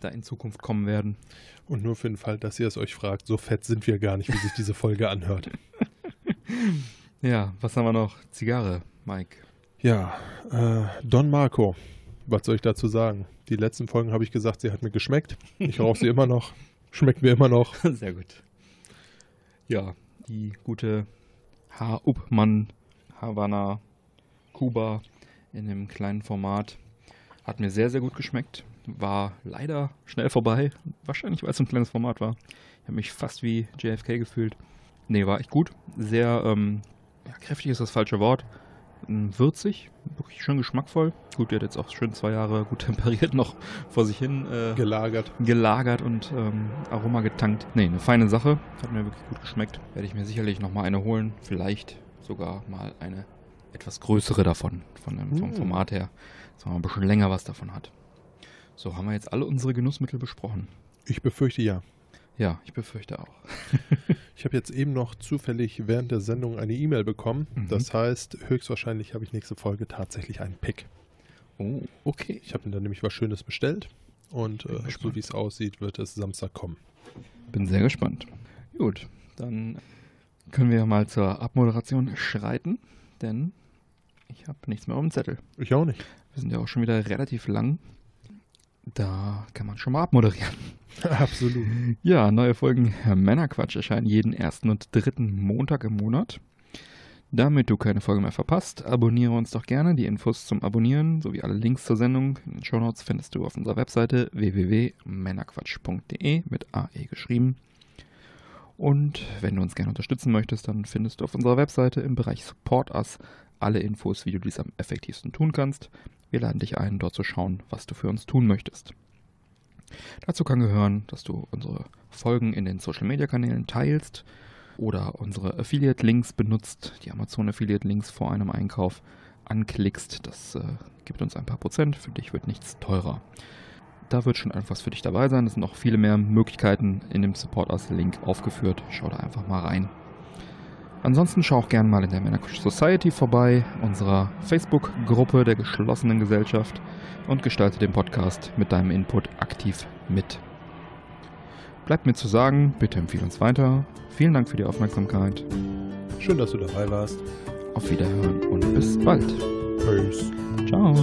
da in Zukunft kommen werden. Und nur für den Fall, dass ihr es euch fragt, so fett sind wir gar nicht, wie sich diese Folge (laughs) anhört. Ja, was haben wir noch? Zigarre, Mike. Ja, äh, Don Marco. Was soll ich dazu sagen? Die letzten Folgen habe ich gesagt, sie hat mir geschmeckt. Ich rauche sie immer noch. Schmeckt mir immer noch. (laughs) Sehr gut. Ja, die gute H-Uppmann Havana Kuba in dem kleinen Format hat mir sehr, sehr gut geschmeckt. War leider schnell vorbei. Wahrscheinlich, weil es ein kleines Format war. Ich habe mich fast wie JFK gefühlt. Nee, war echt gut. Sehr ähm, ja, kräftig ist das falsche Wort. Würzig, wirklich schön geschmackvoll. Gut, die hat jetzt auch schön zwei Jahre gut (laughs) temperiert noch vor sich hin äh, Gelagert. gelagert und ähm, Aroma getankt. Nee, eine feine Sache. Hat mir wirklich gut geschmeckt. Werde ich mir sicherlich nochmal eine holen. Vielleicht sogar mal eine etwas größere davon. Von dem, vom Mm. Format her. Dass man ein bisschen länger was davon hat. So, haben wir jetzt alle unsere Genussmittel besprochen. Ich befürchte ja. Ja, ich befürchte auch. (laughs) Ich habe jetzt eben noch zufällig während der Sendung eine E-Mail bekommen. Mhm. Das heißt, höchstwahrscheinlich habe ich nächste Folge tatsächlich einen Pick. Oh, okay. Ich habe mir dann nämlich was Schönes bestellt. Und äh, so wie es aussieht, wird es Samstag kommen. Bin sehr gespannt. Gut, dann können wir mal zur Abmoderation schreiten, denn ich habe nichts mehr auf dem Zettel. Ich auch nicht. Wir sind ja auch schon wieder relativ lang. Da kann man schon mal abmoderieren. (laughs) Absolut. Ja, neue Folgen Männerquatsch erscheinen jeden ersten und dritten Montag im Monat. Damit du keine Folge mehr verpasst, abonniere uns doch gerne. Die Infos zum Abonnieren sowie alle Links zur Sendung in den Shownotes findest du auf unserer Webseite www.männerquatsch.de mit AE geschrieben. Und wenn du uns gerne unterstützen möchtest, dann findest du auf unserer Webseite im Bereich Support Us alle Infos, wie du dies am effektivsten tun kannst. Wir laden dich ein, dort zu schauen, was du für uns tun möchtest. Dazu kann gehören, dass du unsere Folgen in den Social Media Kanälen teilst oder unsere Affiliate Links benutzt, die Amazon Affiliate Links vor einem Einkauf anklickst. Das äh, gibt uns ein paar Prozent. Für dich wird nichts teurer. Da wird schon etwas für dich dabei sein. Es sind noch viele mehr Möglichkeiten in dem Support Us Link aufgeführt. Schau da einfach mal rein. Ansonsten schau auch gerne mal in der Männerkusch Society vorbei, unserer Facebook-Gruppe der geschlossenen Gesellschaft und gestalte den Podcast mit deinem Input aktiv mit. Bleibt mir zu sagen, bitte empfehle uns weiter. Vielen Dank für die Aufmerksamkeit. Schön, dass du dabei warst. Auf Wiederhören und bis bald. Peace. Ciao.